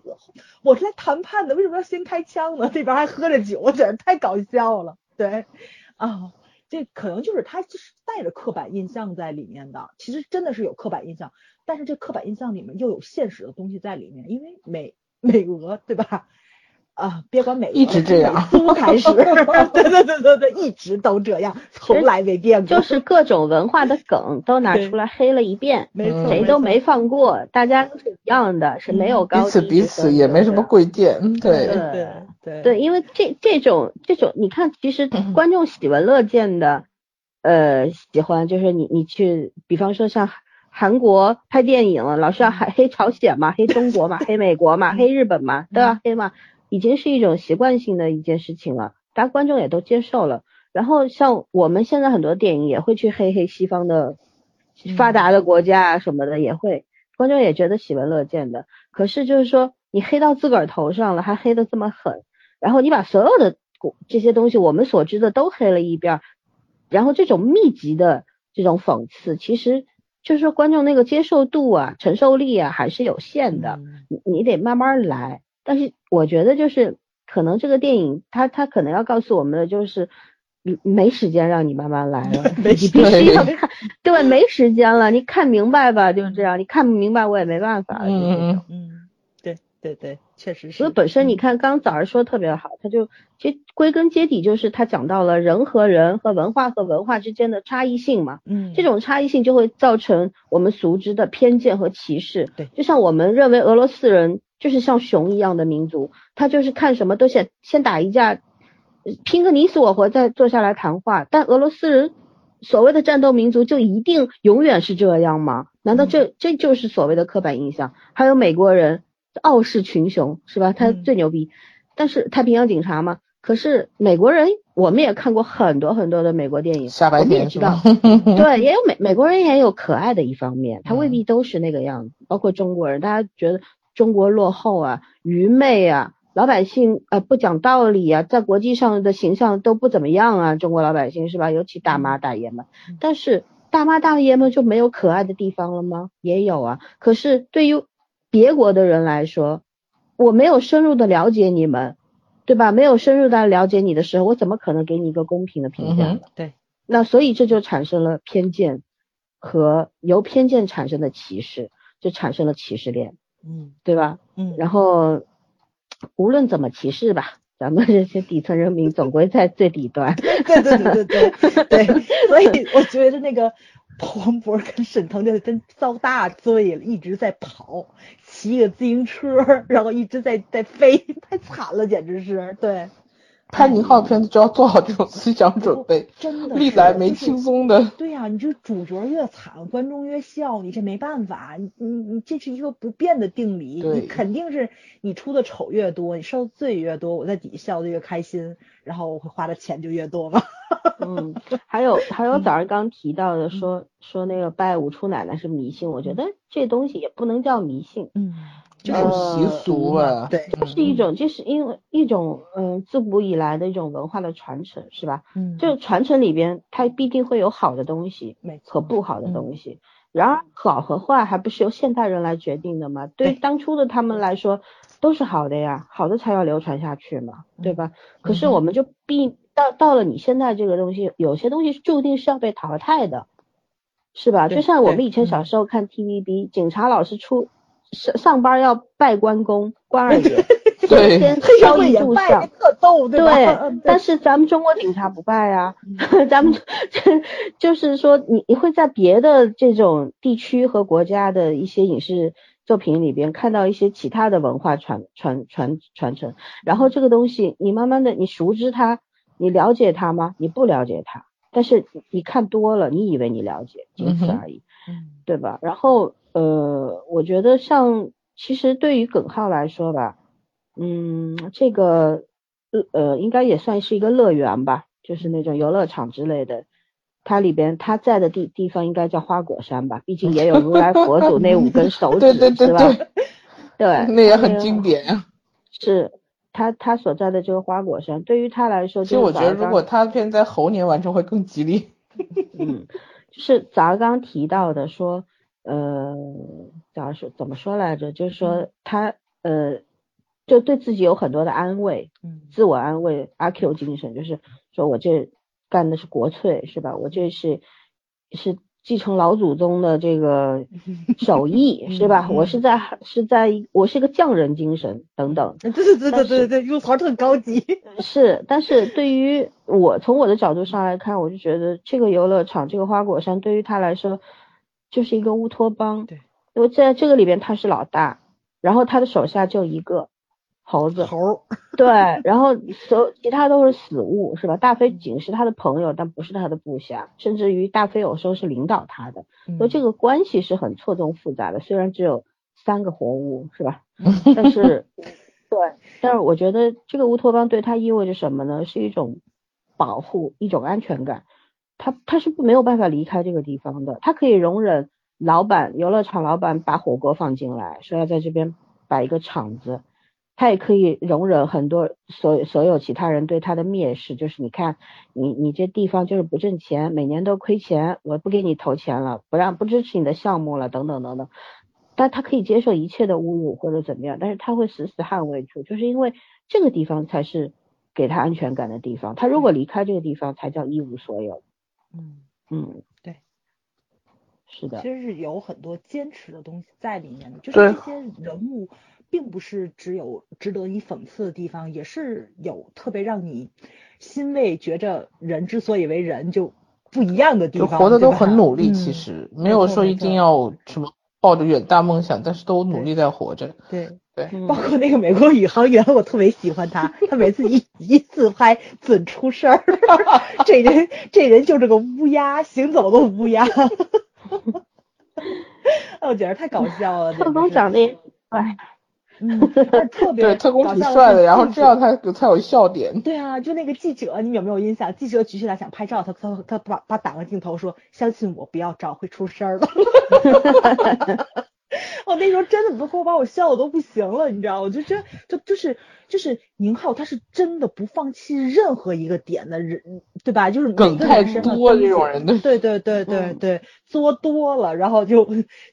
我是来谈判的，为什么要先开枪呢？这边还喝着酒，我简直太搞笑了。对啊，这可能就是他就是带着刻板印象在里面的。其实真的是有刻板印象，但是这刻板印象里面又有现实的东西在里面，因为美美俄对吧？啊，别管美一直这样，从开始，对对对对对，一直都这样，从来没变过。就是各种文化的梗都拿出来黑了一遍，没错，谁都没放过，大家都是一样的，是没有高低。彼此彼此也没什么贵贱，对对对对，因为这这种这种，你看，其实观众喜闻乐见的，呃，喜欢就是你你去，比方说像韩国拍电影，老是要黑黑朝鲜嘛，黑中国嘛，黑美国嘛，黑日本嘛，都要黑嘛。已经是一种习惯性的一件事情了，大家观众也都接受了。然后像我们现在很多电影也会去黑黑西方的发达的国家啊什么的，也会观众也觉得喜闻乐见的。可是就是说你黑到自个儿头上了，还黑的这么狠，然后你把所有的这些东西我们所知的都黑了一遍，然后这种密集的这种讽刺，其实就是说观众那个接受度啊、承受力啊还是有限的，你你得慢慢来。但是我觉得就是可能这个电影，它它可能要告诉我们的就是，没时间让你慢慢来了，你必须要看，对，没时间了，你看明白吧，就是这样，你看不明白我也没办法。嗯嗯嗯，对对对，确实是。所以本身你看，刚早上说特别好，他就其实归根结底就是他讲到了人和人和文化和文化之间的差异性嘛，嗯，这种差异性就会造成我们熟知的偏见和歧视。对，就像我们认为俄罗斯人。就是像熊一样的民族，他就是看什么都先先打一架，拼个你死我活，再坐下来谈话。但俄罗斯人所谓的战斗民族就一定永远是这样吗？难道这这就是所谓的刻板印象？还有美国人傲视群雄是吧？他最牛逼，但是太平洋警察嘛。可是美国人我们也看过很多很多的美国电影，我们也知道，对，也有美美国人也有可爱的一方面，他未必都是那个样子。包括中国人，大家觉得。中国落后啊，愚昧啊，老百姓呃不讲道理啊，在国际上的形象都不怎么样啊，中国老百姓是吧？尤其大妈大爷们，但是大妈大爷们就没有可爱的地方了吗？也有啊。可是对于别国的人来说，我没有深入的了解你们，对吧？没有深入的了解你的时候，我怎么可能给你一个公平的评价？对，那所以这就产生了偏见和由偏见产生的歧视，就产生了歧视链。嗯，对吧？嗯，然后无论怎么歧视吧，咱们这些底层人民总归在最底端。对对对对对对，所以我觉得那个鲍文博跟沈腾就真遭大罪了，一直在跑，骑个自行车，然后一直在在飞，太惨了，简直是对。拍宁浩片子就要做好这种思想准备，真的，历来没轻松的。对呀，你这主角越惨，观众越笑，你这没办法，你你你这是一个不变的定理，你肯定是你出的丑越多，你受的罪越多，我在底下笑的越开心，然后我会花的钱就越多嘛。嗯，还有还有早上刚提到的说说那个拜五出奶奶是迷信，我觉得这东西也不能叫迷信，嗯。就是习俗啊，对，是一种，就是因为一种，嗯，自古以来的一种文化的传承，是吧？嗯，这个传承里边，它必定会有好的东西，没和不好的东西。然而，好和坏还不是由现代人来决定的吗？对于当初的他们来说，都是好的呀，好的才要流传下去嘛，对吧？可是我们就必到到了你现在这个东西，有些东西注定是要被淘汰的，是吧？就像我们以前小时候看 TVB，警察老是出。上上班要拜关公、关二爷，对，先 烧一炷香，特逗，对对，但是咱们中国警察不拜啊，咱们就是说，你你会在别的这种地区和国家的一些影视作品里边看到一些其他的文化传传传传承，然后这个东西你慢慢的你熟知它，你了解它吗？你不了解它，但是你看多了，你以为你了解，仅此而已，嗯，对吧？然后。呃，我觉得像其实对于耿浩来说吧，嗯，这个呃应该也算是一个乐园吧，就是那种游乐场之类的。它里边他在的地地方应该叫花果山吧，毕竟也有如来佛祖那五根手 指，是吧？对，那也很经典呀。是他他所在的这个花果山，对于他来说，其实我觉得如果他片在猴年完成会更吉利。嗯，就是咱刚提到的说。呃，咋说怎么说来着？就是说他呃，就对自己有很多的安慰，嗯，自我安慰，阿 Q 精神，就是说我这干的是国粹，是吧？我这是是继承老祖宗的这个 手艺，是吧？我是在是在我是个匠人精神等等。对对对对对对，用词特高级。是，但是对于我从我的角度上来看，我就觉得这个游乐场，这个花果山，对于他来说。就是一个乌托邦，对，因为在这个里边他是老大，然后他的手下就一个猴子，猴，对，然后所其他都是死物，是吧？大飞仅是他的朋友，但不是他的部下，甚至于大飞有时候是领导他的，所以这个关系是很错综复杂的。虽然只有三个活物，是吧？但是，对，但是我觉得这个乌托邦对他意味着什么呢？是一种保护，一种安全感。他他是没有办法离开这个地方的，他可以容忍老板游乐场老板把火锅放进来，说要在这边摆一个场子，他也可以容忍很多所所有其他人对他的蔑视，就是你看你你这地方就是不挣钱，每年都亏钱，我不给你投钱了，不让不支持你的项目了，等等等等，但他可以接受一切的侮辱或者怎么样，但是他会死死捍卫住，就是因为这个地方才是给他安全感的地方，他如果离开这个地方，才叫一无所有。嗯。嗯，对，是的，其实是有很多坚持的东西在里面的，就是这些人物并不是只有值得你讽刺的地方，也是有特别让你欣慰，觉着人之所以为人就不一样的地方，活的都很努力，其实没有说一定要什么抱着远大梦想，但是都努力在活着，对。对，包括那个美国宇航员，我特别喜欢他。他每次一一自拍准出事儿，这人这人就是个乌鸦，行走的乌鸦。我觉得太搞笑了。特工长得也帅，嗯，特别对特工挺帅的，然后这样他才有笑点。对啊，就那个记者，你有没有印象？记者举起来想拍照，他他他把把挡个镜头说：“相信我，不要照，会出事儿的。” 我那时候真的都快把我笑的都不行了，你知道？我就觉得就就是就是宁浩他是真的不放弃任何一个点的人，对吧？就是梗太多这种人的，对对对对对，作多了，然后就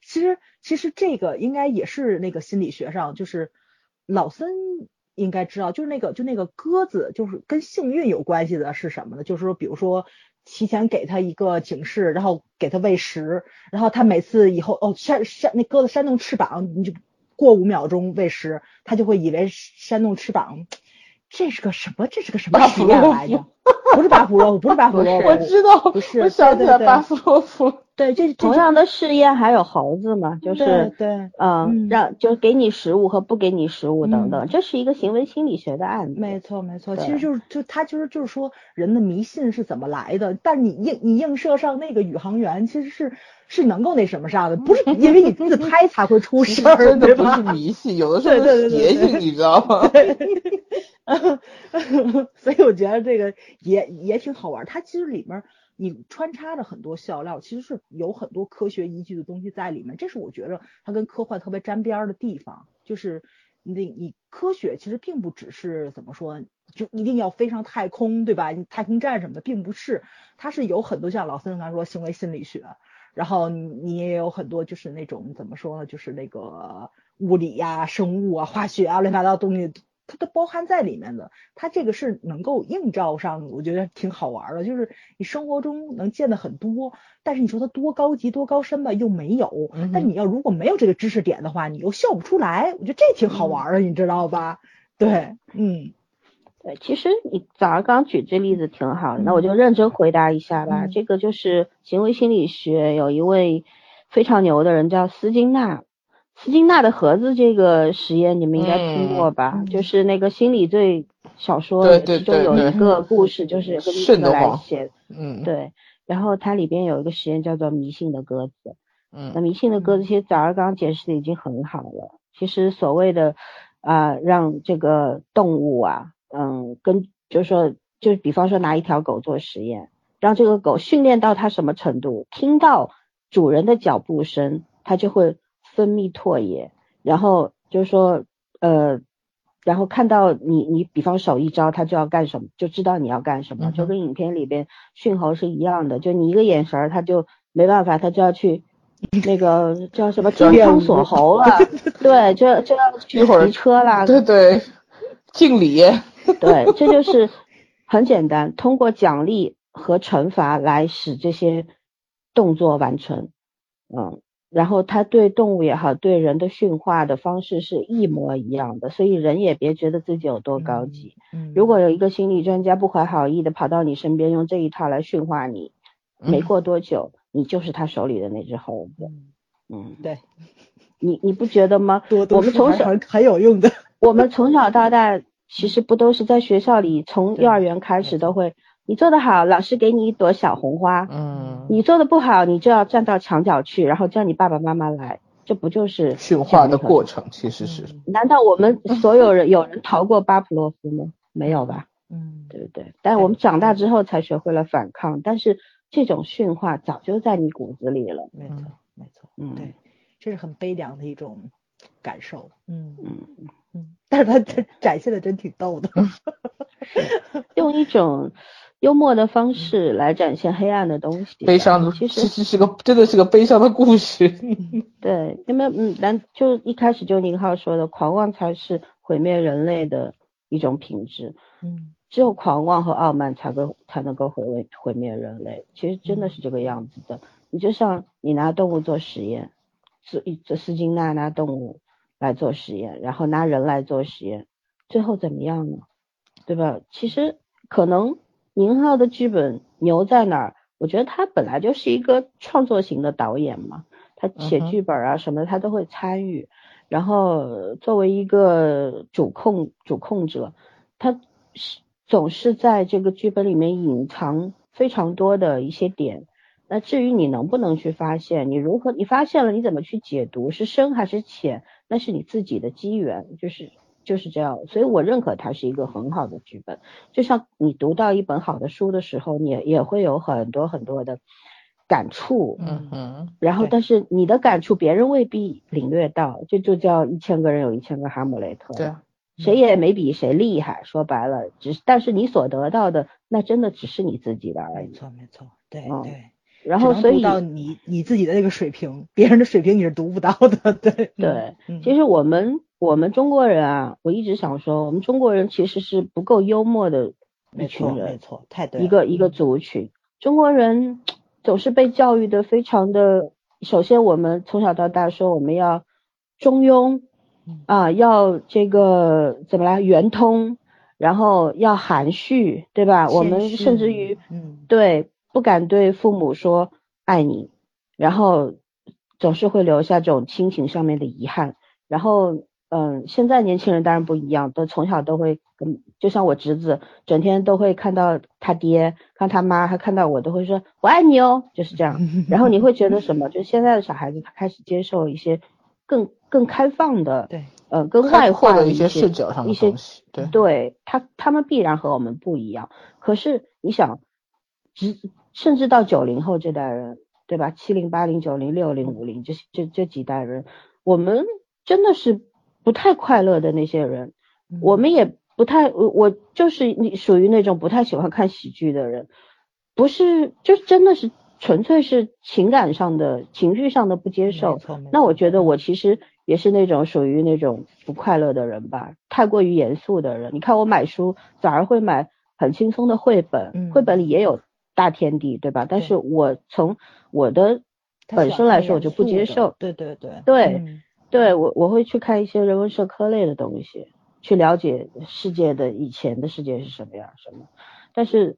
其实其实这个应该也是那个心理学上，就是老森应该知道，就是那个就那个鸽子，就是跟幸运有关系的是什么呢？就是说，比如说。提前给他一个警示，然后给他喂食，然后他每次以后哦扇扇那鸽子扇动翅膀，你就过五秒钟喂食，他就会以为扇动翅膀，这是个什么？这是个什么实验来着？不是巴甫洛夫，不是巴甫洛夫，我知道，不是，我想起来巴甫洛夫，对，这同样的试验还有猴子嘛，就是对，嗯，让就给你食物和不给你食物等等，这是一个行为心理学的案子。没错没错，其实就是就他其实就是说人的迷信是怎么来的，但是你映你映射上那个宇航员其实是是能够那什么上的，不是因为你自 拍才会出事儿，真的不是迷信，有的时候是邪性，你知道吗？所以我觉得这个也也挺好玩，它其实里面。你穿插着很多笑料，其实是有很多科学依据的东西在里面，这是我觉得它跟科幻特别沾边的地方。就是你你科学其实并不只是怎么说，就一定要飞上太空，对吧？太空站什么的，并不是，它是有很多像老森刚才说行为心理学，然后你也有很多就是那种怎么说呢，就是那个物理呀、生物啊、化学啊乱七八糟东西。它都包含在里面的，它这个是能够映照上，我觉得挺好玩的。就是你生活中能见的很多，但是你说它多高级多高深吧，又没有。但你要如果没有这个知识点的话，你又笑不出来。我觉得这挺好玩的，你知道吧？对，嗯，对，其实你早上刚举这例子挺好的，那我就认真回答一下吧。这个就是行为心理学有一位非常牛的人叫斯金纳。斯金纳的盒子这个实验你们应该听过吧？就是那个心理罪小说其中有一个故事，就是根据这个来写。嗯，对。然后它里边有一个实验叫做迷信的鸽子。嗯。那迷信的鸽子，其实早上刚刚解释的已经很好了。其实所谓的啊，让这个动物啊，嗯，跟就是说，就比方说拿一条狗做实验，让这个狗训练到它什么程度，听到主人的脚步声，它就会。分泌唾液，然后就是说，呃，然后看到你，你比方手一招，他就要干什么，就知道你要干什么，就跟影片里边驯猴是一样的，就你一个眼神，他就没办法，他就要去 那个叫什么金枪锁喉了，对，就就要去骑车啦，对对，敬礼，对，这就是很简单，通过奖励和惩罚来使这些动作完成，嗯。然后它对动物也好，对人的驯化的方式是一模一样的，所以人也别觉得自己有多高级。嗯，如果有一个心理专家不怀好意的跑到你身边，用这一套来驯化你，没过多久，你就是他手里的那只猴子。嗯，对，你你不觉得吗？我们从小很有用的。我们从小到大，其实不都是在学校里，从幼儿园开始都会。你做的好，老师给你一朵小红花。嗯，你做的不好，你就要站到墙角去，然后叫你爸爸妈妈来。这不就是驯化的过程？其实是。难道我们所有人 有人逃过巴甫洛夫吗？没有吧？嗯，对不对？但我们长大之后才学会了反抗，但是这种驯化早就在你骨子里了。没错，没错。嗯，对，这是很悲凉的一种感受。嗯嗯嗯，但是他他 展现的真挺逗的，用一种。幽默的方式来展现黑暗的东西，悲伤的，其实是是个真的是个悲伤的故事。对，因为嗯，咱就一开始就宁浩说的，狂妄才是毁灭人类的一种品质。嗯，只有狂妄和傲慢才够才能够毁灭毁灭人类。其实真的是这个样子的。你就像你拿动物做实验，斯这斯金纳拿动物来做实验，然后拿人来做实验，最后怎么样呢？对吧？其实可能。宁浩的剧本牛在哪儿？我觉得他本来就是一个创作型的导演嘛，他写剧本啊什么的他都会参与。然后作为一个主控主控者，他是总是在这个剧本里面隐藏非常多的一些点。那至于你能不能去发现，你如何你发现了你怎么去解读，是深还是浅，那是你自己的机缘，就是。就是这样，所以我认可它是一个很好的剧本。就像你读到一本好的书的时候，你也会有很多很多的感触。嗯哼。然后，但是你的感触别人未必领略到，这就叫一千个人有一千个哈姆雷特。对。谁也没比谁厉害，说白了，只是但是你所得到的，那真的只是你自己的而已。没错没错，对对。然后，所以到你你自己的那个水平，别人的水平你是读不到的。对对。其实我们。我们中国人啊，我一直想说，我们中国人其实是不够幽默的一群人，没错，太对，一个一个族群。中国人总是被教育的非常的，首先我们从小到大说我们要中庸啊，要这个怎么来圆通，然后要含蓄，对吧？我们甚至于，嗯，对，不敢对父母说爱你，然后总是会留下这种亲情上面的遗憾。然后，嗯，现在年轻人当然不一样，都从小都会跟，就像我侄子，整天都会看到他爹，看他妈，还看到我，都会说我爱你哦，就是这样。然后你会觉得什么？就现在的小孩子，他开始接受一些更更开放的，对，呃，更外化的一些视角上的东西，对，对他他们必然和我们不一样。可是你想，直甚至到九零后这代人，对吧？七零、八零、九零、六零、五零，这这这几代人，我们真的是不太快乐的那些人。我们也不太，我我就是你属于那种不太喜欢看喜剧的人，不是，就真的是纯粹是情感上的情绪上的不接受。那我觉得我其实也是那种属于那种不快乐的人吧，太过于严肃的人。你看我买书，反而会买很轻松的绘本，绘本里也有。大天地，对吧？但是我从我的本身来说，我就不接受。对对对对，对我我会去看一些人文社科类的东西，去了解世界的以前的世界是什么样什么。但是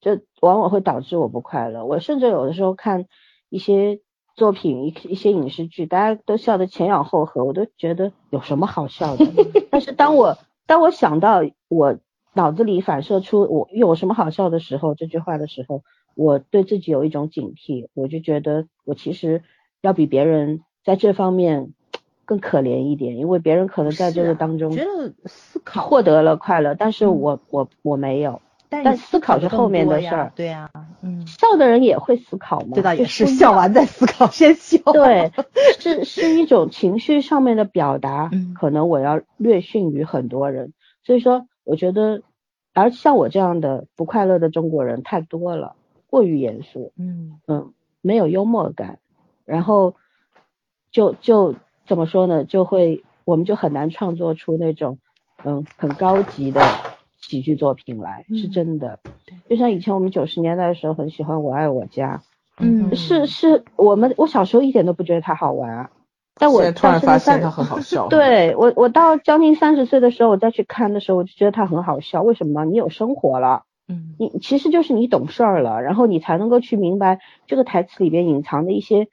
这往往会导致我不快乐。我甚至有的时候看一些作品，一一些影视剧，大家都笑得前仰后合，我都觉得有什么好笑的。但是当我当我想到我。脑子里反射出我有什么好笑的时候，这句话的时候，我对自己有一种警惕，我就觉得我其实要比别人在这方面更可怜一点，因为别人可能在这个当中觉得思考获得了快乐，但是我我我没有，但思考是后面的事儿，对呀，嗯，笑的人也会思考嘛，这倒也是，笑完再思考，先笑，对，是是一种情绪上面的表达，可能我要略逊于很多人，所以说我觉得。而像我这样的不快乐的中国人太多了，过于严肃，嗯。嗯，没有幽默感，然后就就怎么说呢？就会我们就很难创作出那种嗯很高级的喜剧作品来，是真的。就像以前我们九十年代的时候很喜欢《我爱我家》，嗯，是是我们我小时候一点都不觉得它好玩啊。但我突然发现他很好笑。对我，我到将近三十岁的时候，我再去看的时候，我就觉得他很好笑。为什么？你有生活了，嗯，你其实就是你懂事儿了，然后你才能够去明白这个台词里边隐藏的一些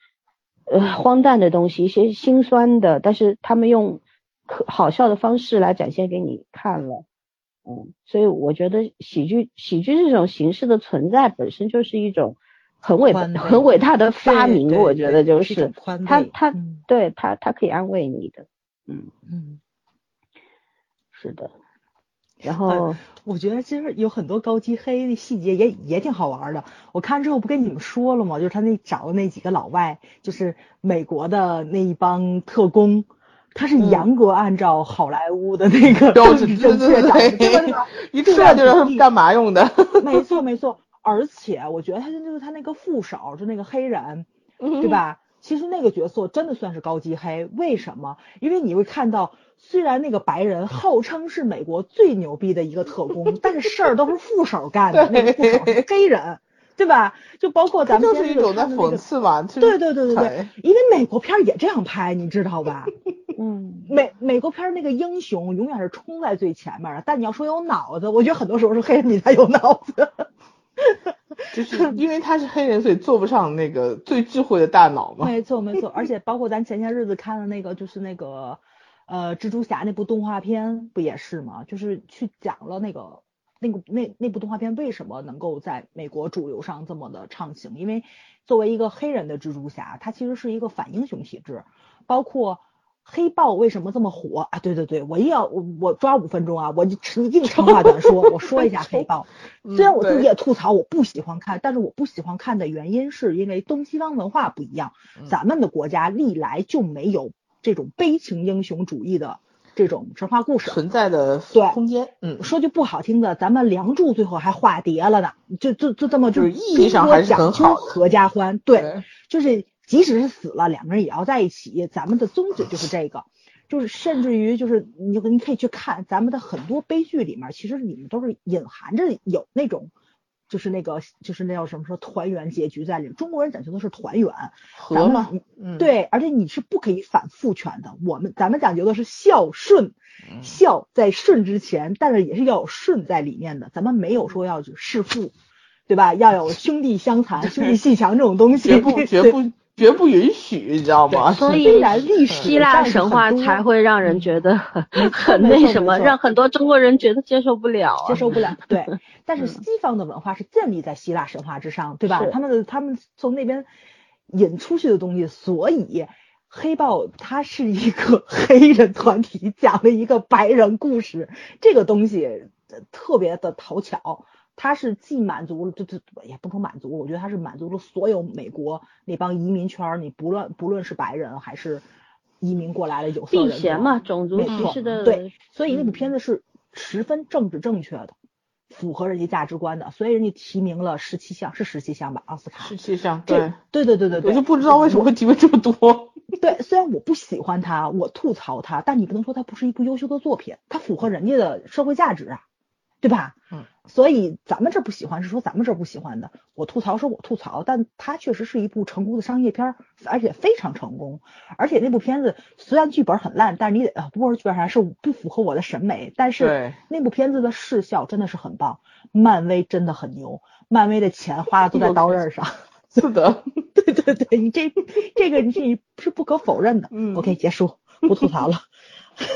呃荒诞的东西，一些心酸的，但是他们用可好笑的方式来展现给你看了，嗯，所以我觉得喜剧喜剧这种形式的存在本身就是一种。很伟很伟大的发明，我觉得就是他他对他他可以安慰你的，嗯嗯，是的。然后我觉得其实有很多高级黑的细节也也挺好玩的。我看之后不跟你们说了吗？就是他那找的那几个老外，就是美国的那一帮特工，他是严格按照好莱坞的那个标准正确长的，一出来就知道是干嘛用的。没错没错。而且我觉得他就是他那个副手，就那个黑人，对吧？其实那个角色真的算是高级黑。为什么？因为你会看到，虽然那个白人号称是美国最牛逼的一个特工，但是事儿都是副手干的。那个副手是黑人，对吧？就包括咱们就是一种在讽刺嘛。对对对对对，因为美国片也这样拍，你知道吧？嗯，美美国片那个英雄永远是冲在最前面的，但你要说有脑子，我觉得很多时候是黑人比他有脑子。就是因为他是黑人，所以做不上那个最智慧的大脑嘛。没错没错，而且包括咱前些日子看的那个，就是那个呃蜘蛛侠那部动画片，不也是吗？就是去讲了那个那个那那部动画片为什么能够在美国主流上这么的畅行？因为作为一个黑人的蜘蛛侠，他其实是一个反英雄体质，包括。黑豹为什么这么火啊？对对对，我一要我我抓五分钟啊，我就一定长话短说，我说一下黑豹。虽然我自己也吐槽我不喜欢看，但是我不喜欢看的原因是因为东西方文化不一样。咱们的国家历来就没有这种悲情英雄主义的这种神话故事存在的对空间。嗯，说句不好听的，咱们梁祝最后还化蝶了呢，就就就这么就是意义上还是很好，合家欢。对，就是。即使是死了，两个人也要在一起。咱们的宗旨就是这个，就是甚至于就是你你可以去看咱们的很多悲剧里面，其实里面都是隐含着有那种，就是那个就是那叫什么说团圆结局在里面。中国人讲究的是团圆，和嘛，对，而且你是不可以反父权的。我们咱们讲究的是孝顺，孝在顺之前，但是也是要有顺在里面的。咱们没有说要去弑父，对吧？要有兄弟相残、兄弟 戏强这种东西，绝不 绝不。绝不允许，你知道吗？所以然历史希腊神话才会让人觉得很很那什么，让很多中国人觉得接受不了，接受不了。对，但是西方的文化是建立在希腊神话之上，对吧？他们的他们从那边引出去的东西，所以黑豹它是一个 黑人团体讲了一个白人故事，这个东西特别的讨巧。它是既满足了，这这也不说满足，我觉得它是满足了所有美国那帮移民圈，你不论不论是白人还是移民过来的有色人，避嫌嘛，种族歧视的对，所以那部片子是十分政治正确的，符合人家价值观的，所以人家提名了十七项，是十七项吧？奥斯卡十七项，对对对对对对，我就不知道为什么会提名这么多。对，虽然我不喜欢他，我吐槽他，但你不能说他不是一部优秀的作品，他符合人家的社会价值啊。对吧？嗯，所以咱们这不喜欢是说咱们这不喜欢的。我吐槽说我吐槽，但它确实是一部成功的商业片，而且非常成功。而且那部片子虽然剧本很烂，但是你得不是剧本上是不符合我的审美，但是那部片子的视效真的是很棒。漫威真的很牛，漫威的钱花的都在刀刃上。是的，对对对，你这这个你是不可否认的。嗯，OK，结束，不吐槽了。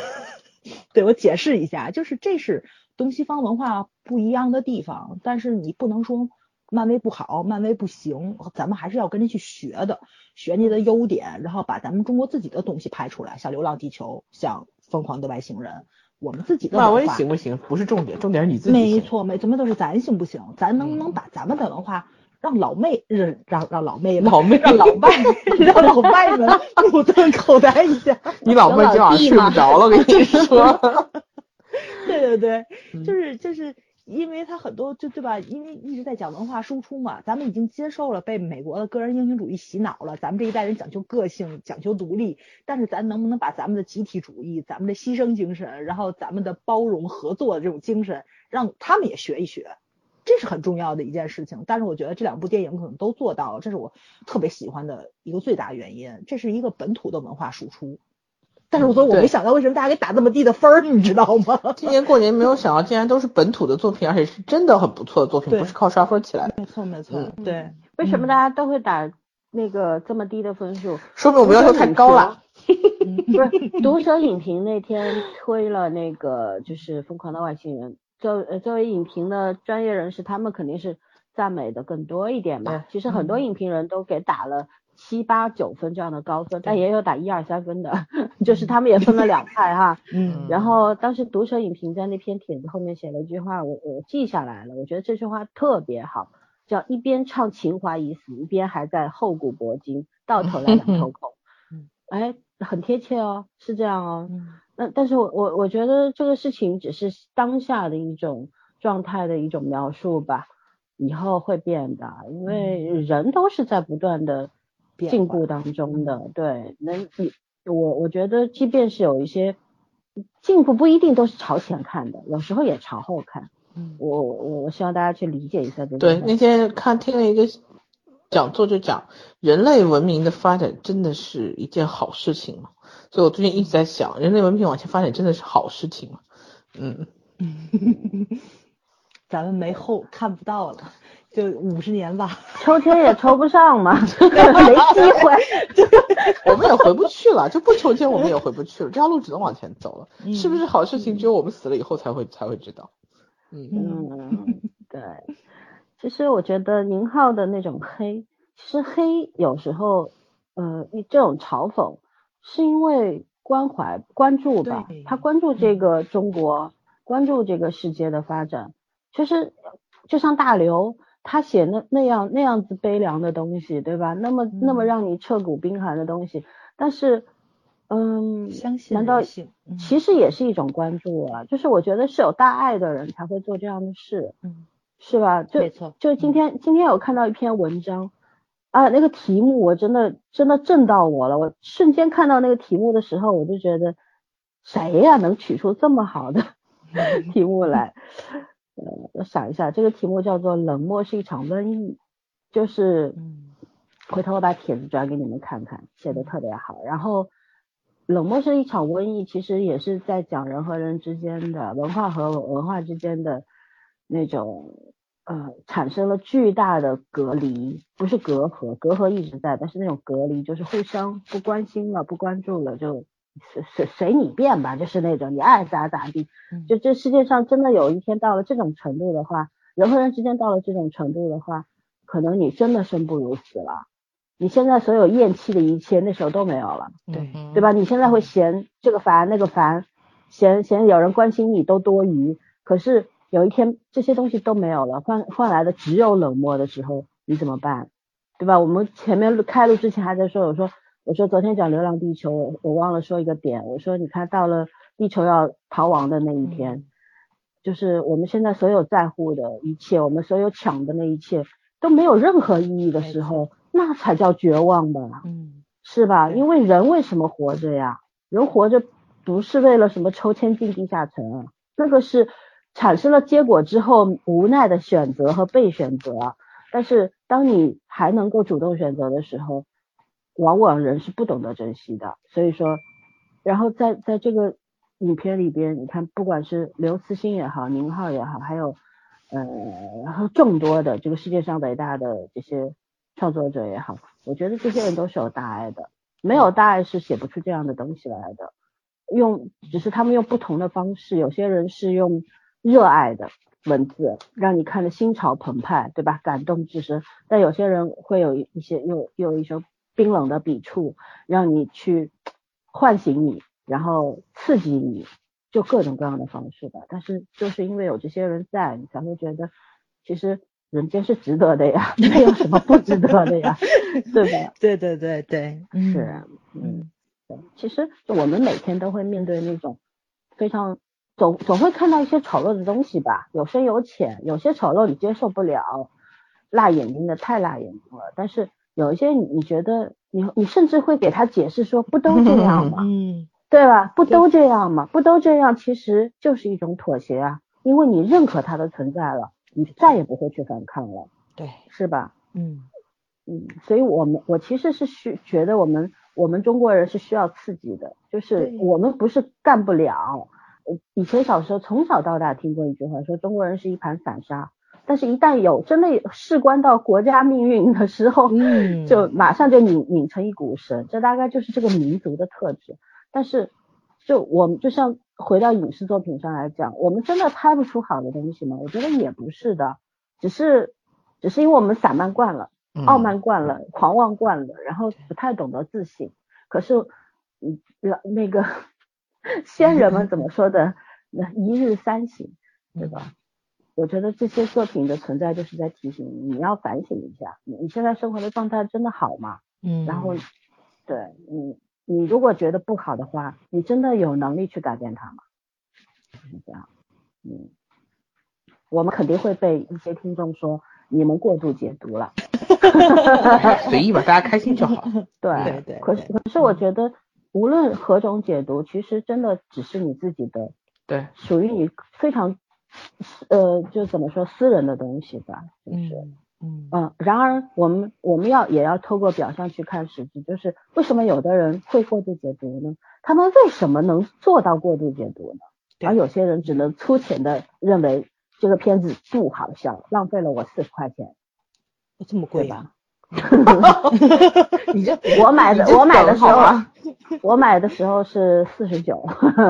对我解释一下，就是这是。东西方文化不一样的地方，但是你不能说漫威不好，漫威不行，咱们还是要跟着去学的，学你的优点，然后把咱们中国自己的东西拍出来，像《流浪地球》，像《疯狂的外星人》，我们自己的漫威行不行？不是重点，重点是你自己。没错，没，怎么都是咱行不行？咱能不能把咱们的文化让老妹，认让让老妹，老妹，让老外，让老外们 目瞪口呆一下。你老妹今晚睡不着了，我跟你说。对对对，就是就是因为他很多就对吧？因为一直在讲文化输出嘛，咱们已经接受了被美国的个人英雄主义洗脑了。咱们这一代人讲究个性，讲究独立，但是咱能不能把咱们的集体主义、咱们的牺牲精神，然后咱们的包容合作的这种精神，让他们也学一学，这是很重要的一件事情。但是我觉得这两部电影可能都做到了，这是我特别喜欢的一个最大原因。这是一个本土的文化输出。但是我说我没想到为什么大家给打这么低的分儿，你知道吗？今年过年没有想到，竟然都是本土的作品，而且是真的很不错的作品，不是靠刷分起来的。没错没错，对。为什么大家都会打那个这么低的分数？说明我们要求太高了。不是，读者影评那天推了那个就是《疯狂的外星人》，作呃作为影评的专业人士，他们肯定是赞美的更多一点嘛。其实很多影评人都给打了。七八九分这样的高分，但也有打一二三分的，就是他们也分了两派哈。嗯。然后当时读者影评在那篇帖子后面写了一句话，我我记下来了，我觉得这句话特别好，叫一边唱情怀已死，一边还在厚古薄今，到头来两头空。嗯。哎，很贴切哦，是这样哦。嗯。那但是我我我觉得这个事情只是当下的一种状态的一种描述吧，以后会变的，因为人都是在不断的。进步当中的对，能你我我觉得，即便是有一些进步，不一定都是朝前看的，有时候也朝后看。嗯，我我我希望大家去理解一下这个。对，那天看听了一个讲座，就讲人类文明的发展真的是一件好事情嘛。所以我最近一直在想，人类文明往前发展真的是好事情吗？嗯，咱们没后看不到了。就五十年吧，抽签也抽不上嘛，没机会，我们也回不去了，就不抽签我们也回不去了，这条路只能往前走了，是不是好事情？只有我们死了以后才会才会知道。嗯嗯，对，其实我觉得宁浩的那种黑，其实黑有时候，呃，这种嘲讽是因为关怀关注吧，他关注这个中国，关注这个世界的发展，其实就像大刘。他写那那样那样子悲凉的东西，对吧？那么那么让你彻骨冰寒的东西，但是，嗯，相信难道其实也是一种关注啊？就是我觉得是有大爱的人才会做这样的事，嗯，是吧？就没错。就今天今天有看到一篇文章啊，那个题目我真的真的震到我了。我瞬间看到那个题目的时候，我就觉得谁呀能取出这么好的 题目来？呃，我想一下，这个题目叫做“冷漠是一场瘟疫”，就是，回头我把帖子转给你们看看，写的特别好。然后，冷漠是一场瘟疫，其实也是在讲人和人之间的文化和文化之间的那种呃产生了巨大的隔离，不是隔阂，隔阂一直在，但是那种隔离就是互相不关心了，不关注了，就随随随你便吧，就是那种你爱咋咋地。就这世界上真的有一天到了这种程度的话，人和人之间到了这种程度的话，可能你真的生不如死了。你现在所有厌弃的一切，那时候都没有了，对对吧？你现在会嫌这个烦那个烦，嫌嫌有人关心你都多余，可是有一天这些东西都没有了，换换来的只有冷漠的时候，你怎么办？对吧？我们前面开录之前还在说，我说我说昨天讲《流浪地球》，我我忘了说一个点，我说你看到了地球要逃亡的那一天，就是我们现在所有在乎的一切，我们所有抢的那一切都没有任何意义的时候。那才叫绝望吧，嗯，是吧？因为人为什么活着呀？人活着不是为了什么抽签进地下城啊，那个是产生了结果之后无奈的选择和被选择。但是当你还能够主动选择的时候，往往人是不懂得珍惜的。所以说，然后在在这个影片里边，你看，不管是刘慈欣也好，宁浩也好，还有呃，然后众多的这个世界上伟大的这些。创作者也好，我觉得这些人都是有大爱的，没有大爱是写不出这样的东西来的。用只是他们用不同的方式，有些人是用热爱的文字，让你看的心潮澎湃，对吧？感动至深。但有些人会有一些又又一些冰冷的笔触，让你去唤醒你，然后刺激你，就各种各样的方式吧。但是就是因为有这些人在，你才会觉得其实。人间是值得的呀，没有什么不值得的呀，对吧？对对对对，是，嗯，对。其实我们每天都会面对那种非常总总会看到一些丑陋的东西吧，有深有浅，有些丑陋你接受不了，辣眼睛的太辣眼睛了。但是有一些你你觉得你你甚至会给他解释说不都这样吗？嗯，对吧？不都这样吗？不都这样其实就是一种妥协啊，因为你认可他的存在了。你再也不会去反抗了，对，是吧？嗯嗯，所以我们我其实是需觉得我们我们中国人是需要刺激的，就是我们不是干不了。以前小时候从小到大听过一句话，说中国人是一盘散沙，但是一旦有真的事关到国家命运的时候，嗯，就马上就拧拧成一股绳，这大概就是这个民族的特质。但是就我们就像。回到影视作品上来讲，我们真的拍不出好的东西吗？我觉得也不是的，只是只是因为我们散漫惯了，傲慢惯了，狂妄惯了，然后不太懂得自省。可是，嗯，那个 先人们怎么说的？那一日三省，对吧？我觉得这些作品的存在就是在提醒你，你要反省一下，你现在生活的状态真的好吗？嗯，然后，对，你。你如果觉得不好的话，你真的有能力去改变它吗？是这样，嗯，我们肯定会被一些听众说你们过度解读了。随意吧，大家开心就好。对对对。可是可是我觉得无论何种解读，其实真的只是你自己的，对，属于你非常呃，就怎么说私人的东西吧，就是。嗯嗯，然而我们我们要也要透过表象去看实质，就是为什么有的人会过度解读呢？他们为什么能做到过度解读呢？而有些人只能粗浅的认为这个片子不好笑，浪费了我四十块钱，这么贵吧？你 这 我买的我买的时候，我买的时候是四十九，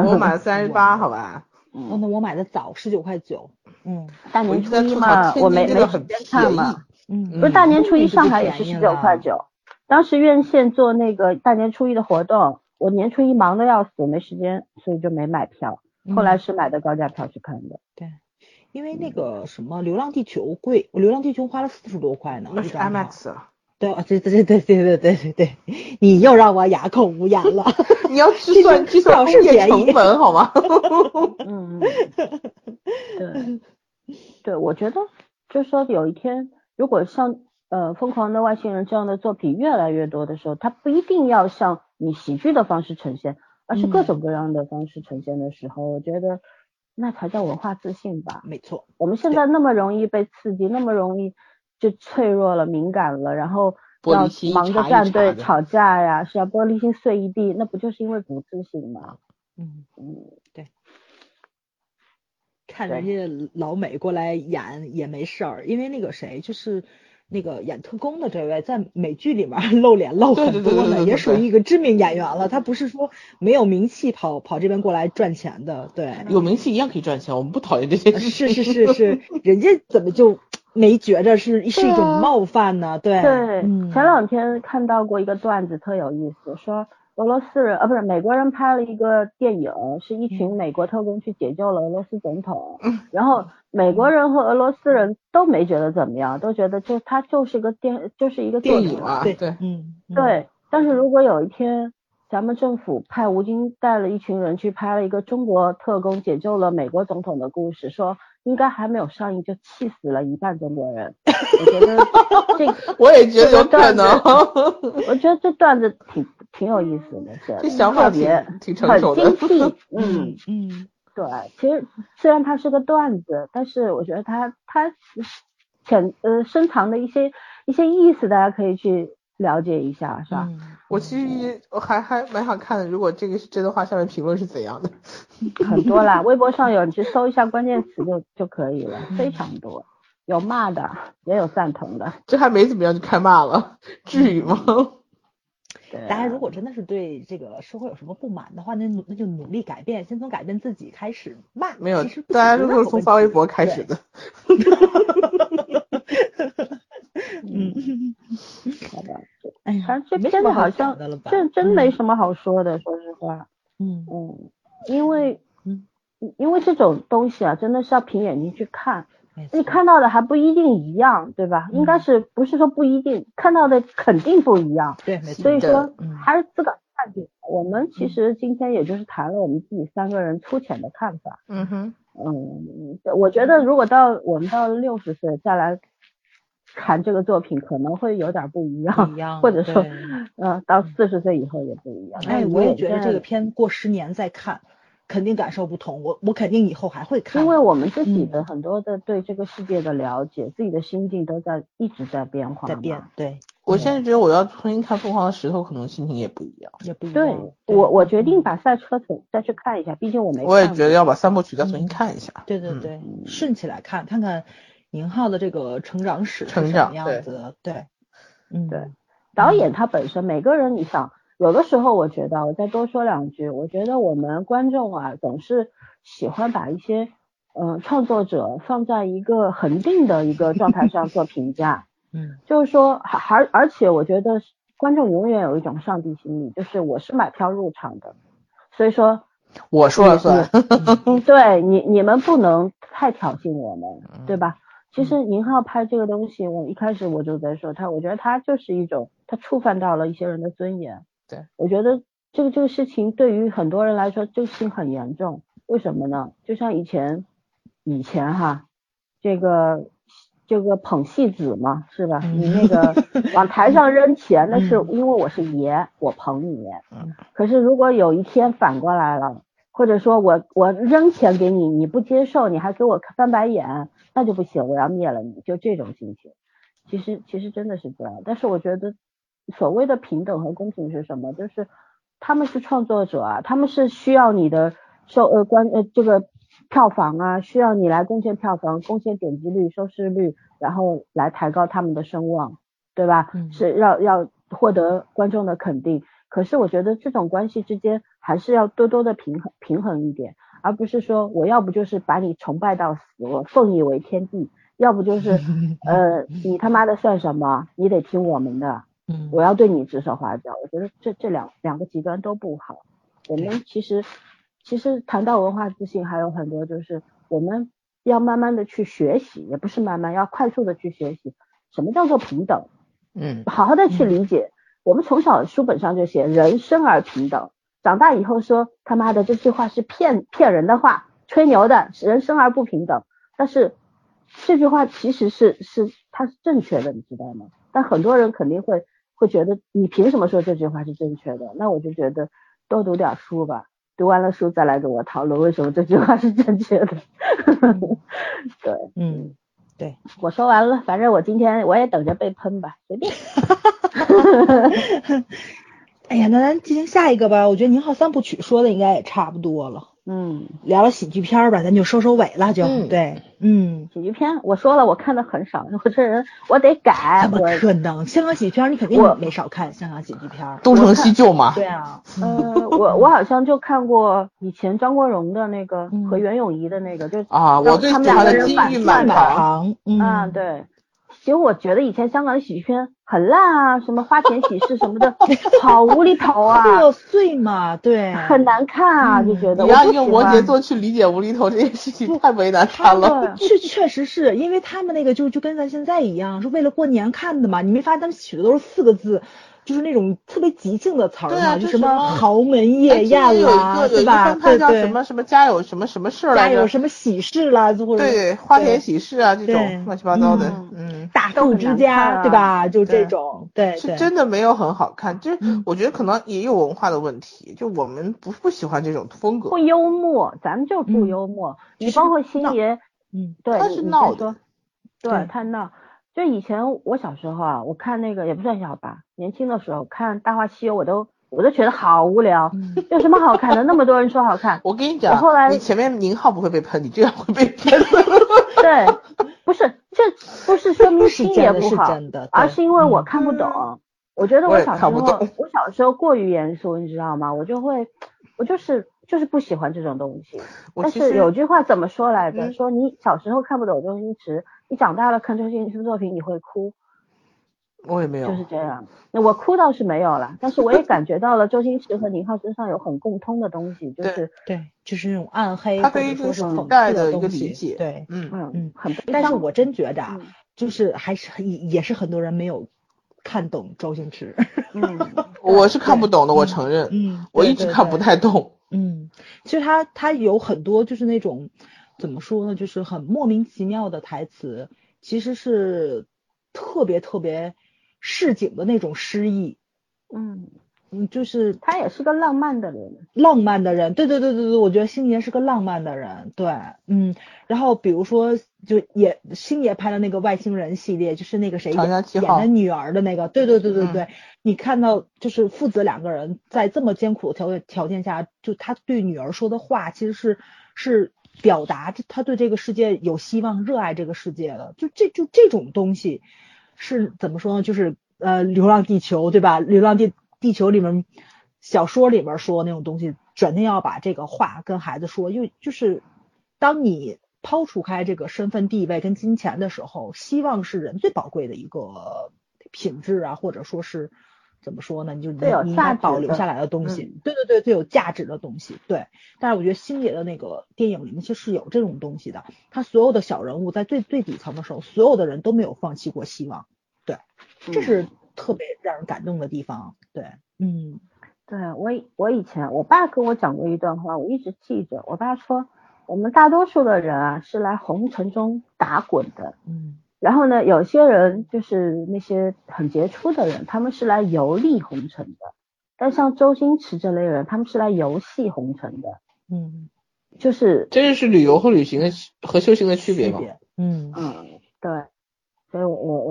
我买三十八，好吧？哦，那我买的早，十九块九。嗯，大年初一嘛，我没没时间看嘛。嗯，不是大年初一上海也是十九块九，当时院线做那个大年初一的活动，我年初一忙的要死，没时间，所以就没买票。后来是买的高价票去看的。对，因为那个什么《流浪地球》贵，我《流浪地球》花了四十多块呢。那是 IMAX 了。对啊，对对对对对对对对对，你又让我哑口无言了。你要计算计算空间成本好吗？嗯，对，对，我觉得就是说有一天，如果像呃《疯狂的外星人》这样的作品越来越多的时候，它不一定要像以喜剧的方式呈现，而是各种各样的方式呈现的时候，我觉得那才叫文化自信吧。没错，我们现在那么容易被刺激，那么容易。就脆弱了，敏感了，然后要忙着站队吵架呀，是要玻璃心碎一地，那不就是因为不自信吗？嗯嗯，对。看人家老美过来演也没事儿，因为那个谁就是那个演特工的这位，在美剧里面露脸露很多的，也属于一个知名演员了。他不是说没有名气跑跑这边过来赚钱的，对，有名气一样可以赚钱，我们不讨厌这些。是是是是，人家怎么就没觉着是是一种冒犯呢？对对，前两天看到过一个段子，特有意思，说。俄罗斯人，呃，不是美国人拍了一个电影，是一群美国特工去解救了俄罗斯总统，然后美国人和俄罗斯人都没觉得怎么样，都觉得就他就是个电，就是一个电影啊，对。对，嗯，对。但是如果有一天咱们政府派吴京带了一群人去拍了一个中国特工解救了美国总统的故事，说应该还没有上映就气死了一半中国人，我觉得这 我也觉得有可能，我觉得这段子挺。挺有意思的，是这想法别挺成熟的，很精辟。嗯嗯，对，其实虽然它是个段子，但是我觉得它它潜呃深藏的一些一些意思，大家可以去了解一下，是吧？我其实我还还蛮想看的，如果这个是真的话，下面评论是怎样的？很多啦，微博上有，你去搜一下关键词就就可以了，非常多，有骂的，也有赞同的。这还没怎么样就开骂了，至于吗？大家如果真的是对这个社会有什么不满的话，那努那就努力改变，先从改变自己开始骂。没有，大家都是从发微博开始的。嗯，好吧。哎呀，这片子好像这真没什么好说的，说实话。嗯嗯，因为嗯，因为这种东西啊，真的是要凭眼睛去看。你看到的还不一定一样，对吧？应该是不是说不一定看到的肯定不一样。对，没错。所以说还是自个儿看去。我们其实今天也就是谈了我们自己三个人粗浅的看法。嗯哼。嗯，我觉得如果到我们到六十岁再来看这个作品，可能会有点不一样。一样。或者说，嗯，到四十岁以后也不一样。哎，我也觉得这个片过十年再看。肯定感受不同，我我肯定以后还会看，因为我们自己的很多的对这个世界的了解，自己的心境都在一直在变化，在变。对，我现在觉得我要重新看《疯狂的石头》，可能心情也不一样，也不一样。对，我我决定把赛车重再去看一下，毕竟我没。我也觉得要把三部曲再重新看一下。对对对，顺起来看，看看宁浩的这个成长史成长样子。对，嗯对，导演他本身每个人，你想。有的时候，我觉得我再多说两句。我觉得我们观众啊，总是喜欢把一些嗯创作者放在一个恒定的一个状态上做评价。嗯，就是说，还而而且，我觉得观众永远有一种上帝心理，就是我是买票入场的，所以说我说了算。对你，你们不能太挑衅我们，对吧？其实宁浩拍这个东西，我一开始我就在说他，我觉得他就是一种，他触犯到了一些人的尊严。对，我觉得这个这个事情对于很多人来说，这个事情很严重。为什么呢？就像以前以前哈，这个这个捧戏子嘛，是吧？你那个 往台上扔钱，那是因为我是爷，我捧你。嗯。可是如果有一天反过来了，或者说我我扔钱给你，你不接受，你还给我翻白眼，那就不行，我要灭了你，就这种心情。其实其实真的是这样，但是我觉得。所谓的平等和公平是什么？就是他们是创作者啊，他们是需要你的收呃关呃这个票房啊，需要你来贡献票房、贡献点击率、收视率，然后来抬高他们的声望，对吧？是要要获得观众的肯定。可是我觉得这种关系之间还是要多多的平衡平衡一点，而不是说我要不就是把你崇拜到死，我奉你为天地，要不就是 呃你他妈的算什么？你得听我们的。我要对你指手画脚，我觉得这这两两个极端都不好。我们其实其实谈到文化自信，还有很多就是我们要慢慢的去学习，也不是慢慢，要快速的去学习什么叫做平等。嗯，好好的去理解。我们从小书本上就写人生而平等，长大以后说他妈的这句话是骗骗人的话，吹牛的，人生而不平等。但是这句话其实是是它是正确的，你知道吗？但很多人肯定会。会觉得你凭什么说这句话是正确的？那我就觉得多读点书吧，读完了书再来跟我讨论为什么这句话是正确的。对，嗯，对，我说完了，反正我今天我也等着被喷吧，随便。哎呀，那咱进行下一个吧。我觉得宁浩三部曲说的应该也差不多了。嗯，聊聊喜剧片吧，咱就收收尾了，就对，嗯，喜剧片，我说了，我看的很少，我这人我得改。怎么可能？香港喜剧片你肯定没少看，香港喜剧片东成西就嘛。对啊，呃，我我好像就看过以前张国荣的那个和袁咏仪的那个，就啊，我最喜欢的《金玉满堂》啊，对。其实我觉得以前香港的喜剧片很烂啊，什么花钱喜事什么的，好无厘头啊，破碎嘛，对，很难看啊，就觉得。你要用摩羯座去理解无厘头这件事情，太为难他了。确，确实是因为他们那个就就跟咱现在一样，是为了过年看的嘛。你没发现他们取的都是四个字。就是那种特别即兴的词儿嘛，就什么豪门夜宴啦，对吧？对对。什么什么家有什么什么事儿家有什么喜事啦，或者对花田喜事啊这种乱七八糟的，嗯，大富之家，对吧？就这种，对，是真的没有很好看。就是我觉得可能也有文化的问题，就我们不不喜欢这种风格。不幽默，咱们就不幽默。你包括星爷，嗯，对，他是闹的，对，他闹。就以前我小时候啊，我看那个也不算小吧，年轻的时候看《大话西游》，我都我都觉得好无聊，有什么好看的？那么多人说好看。我跟你讲，后来你前面宁浩不会被喷，你这样会被喷。对，不是，这不是说明星也不好，而是因为我看不懂。我觉得我小时候，我小时候过于严肃，你知道吗？我就会，我就是就是不喜欢这种东西。但是有句话怎么说来着？说你小时候看不懂周星驰。你长大了看周星驰作品，你会哭？我也没有，就是这样。那我哭倒是没有了，但是我也感觉到了周星驰和宁浩身上有很共通的东西，就是对，就是那种暗黑，他对于这种代的一个理解，对，嗯嗯，很。但是我真觉得，就是还是很也是很多人没有看懂周星驰。嗯，我是看不懂的，我承认，嗯，我一直看不太懂。嗯，其实他他有很多就是那种。怎么说呢？就是很莫名其妙的台词，其实是特别特别市井的那种诗意。嗯嗯，就是他也是个浪漫的人，浪漫的人。对对对对对，我觉得星爷是个浪漫的人。对，嗯。然后比如说，就也星爷拍的那个外星人系列，就是那个谁演的女儿的那个。对对对对对，你看到就是父子两个人在这么艰苦的条条件下，就他对女儿说的话，其实是是。表达他对这个世界有希望，热爱这个世界的，就这就这种东西是怎么说呢？就是呃，《流浪地球》对吧？《流浪地地球》里面小说里面说那种东西，转天要把这个话跟孩子说，因为就是当你抛除开这个身份地位跟金钱的时候，希望是人最宝贵的一个品质啊，或者说是。怎么说呢？你就你应该保留下来的东西，对对对，最有价值的东西，对。但是我觉得星爷的那个电影里面其实是有这种东西的，他所有的小人物在最最底层的时候，所有的人都没有放弃过希望，对，这是特别让人感动的地方，对，嗯，对我我以前我爸跟我讲过一段话，我一直记着。我爸说，我们大多数的人啊是来红尘中打滚的，嗯。然后呢，有些人就是那些很杰出的人，他们是来游历红尘的。但像周星驰这类人，他们是来游戏红尘的。嗯，就是这就是旅游和旅行的和修行的区别嘛。嗯嗯，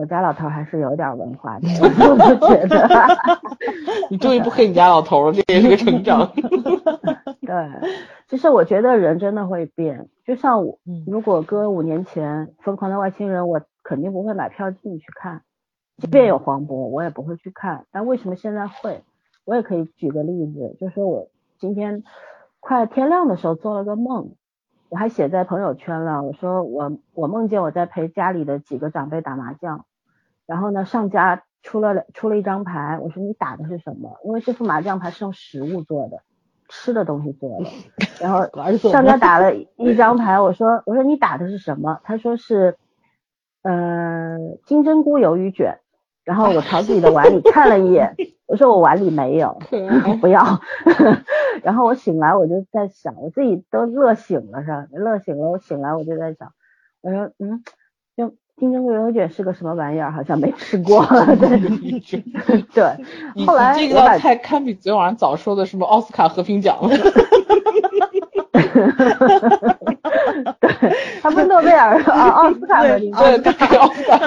家老头还是有点文化的，我就觉得。你终于不黑你家老头了，这也是个成长。对，其实我觉得人真的会变。就像我，如果搁五年前《疯狂的外星人》，我肯定不会买票进去看，即便有黄渤，我也不会去看。但为什么现在会？我也可以举个例子，就是我今天快天亮的时候做了个梦，我还写在朋友圈了。我说我我梦见我在陪家里的几个长辈打麻将，然后呢上家出了出了一张牌，我说你打的是什么？因为这副麻将牌是用食物做的。吃的东西做的，然后 上家打了一张牌，我说我说你打的是什么？他说是，呃金针菇鱿鱼卷，然后我朝自己的碗里看了一眼，我说我碗里没有，不要，然后我醒来我就在想，我自己都乐醒了是吧？乐醒了，我醒来我就在想，我说嗯。金针菇肉卷是个什么玩意儿？好像没吃过。对，后来这个太堪比昨天晚上早说的什么奥斯卡和平奖了。对，他不是诺贝尔啊，奥斯卡和平奖。对，奥斯卡。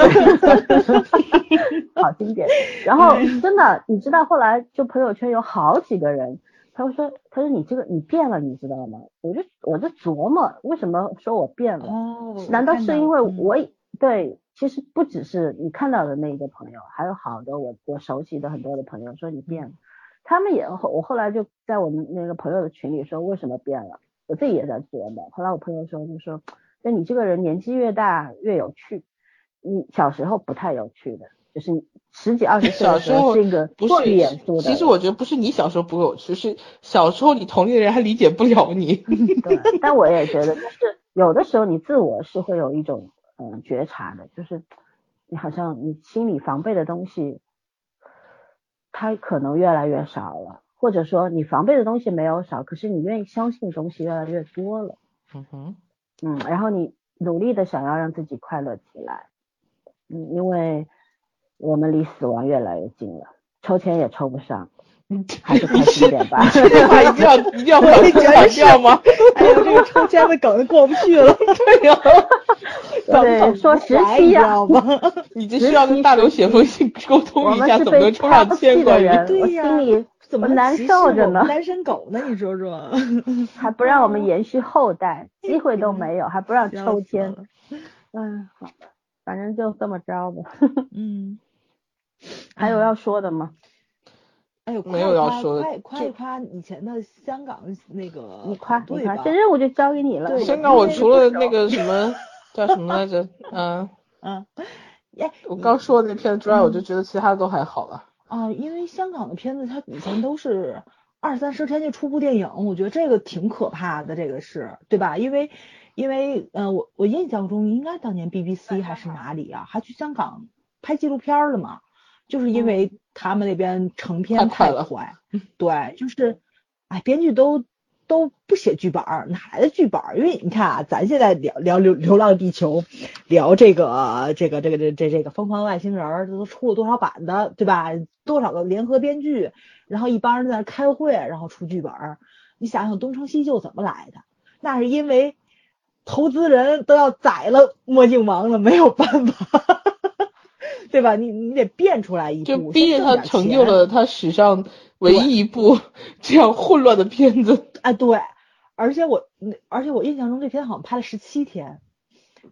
好经典。然后真的，你知道后来就朋友圈有好几个人他会说，他说你这个你变了，你知道吗？我就我就琢磨，为什么说我变了？哦，难道是因为嗯我对？其实不只是你看到的那一个朋友，还有好多我我熟悉的很多的朋友说你变了，他们也后我后来就在我们那个朋友的群里说为什么变了，我自己也在琢磨。后来我朋友说就说，那你这个人年纪越大越有趣，你小时候不太有趣的，就是十几二十岁的时小时候候是一个不过于是严肃的。其实我觉得不是你小时候不够有趣，是小时候你同龄人还理解不了你。对，但我也觉得，就是有的时候你自我是会有一种嗯觉察的，就是你好像你心里防备的东西，它可能越来越少了，或者说你防备的东西没有少，可是你愿意相信的东西越来越多了，嗯哼，嗯，然后你努力的想要让自己快乐起来，嗯，因为我们离死亡越来越近了，抽签也抽不上，还是开心点吧。这话一定要一定要我也反复强觉吗？哎呦，这个抽签的梗过不去了，对呀，对，说实习习呀、知道吗？你这需要跟大刘写封信沟通一下，怎么能抽上签关于？弃的人，我对呀心里怎么难受着呢单身狗呢？你说说，还不让我们延续后代，机会都没有，还不让抽签。嗯，好，反正就这么着吧。嗯，还有要说的吗？哎呦，没有要说的夸一夸以前的香港那个你夸你夸，团队吧这任务就交给你了。对香港我除了那个什么 叫什么来着，嗯，嗯，哎，我刚说的那片子之外，嗯我就觉得其他的都还好了。啊，因为香港的片子它以前都是二三十天就出部电影，我觉得这个挺可怕的，这个是对吧？因为因为呃，我我印象中应该当年 BBC 还是哪里啊，还去香港拍纪录片儿了嘛，就是因为他们那边成片太快了对，就是哎，编剧都。都不写剧本儿，哪来的剧本儿？因为你看啊，咱现在聊聊流流浪地球，聊这个这个这个这这这个疯狂外星人儿，这都出了多少版的，对吧？多少个联合编剧，然后一帮人在那开会，然后出剧本儿。你想想东成西就怎么来的？那是因为投资人都要宰了墨镜王了，没有办法，对吧？你你得变出来一部，就逼着他成就了他史上唯一一部 这样混乱的片子。啊，对，而且我，那而且我印象中这片好像拍了十七天，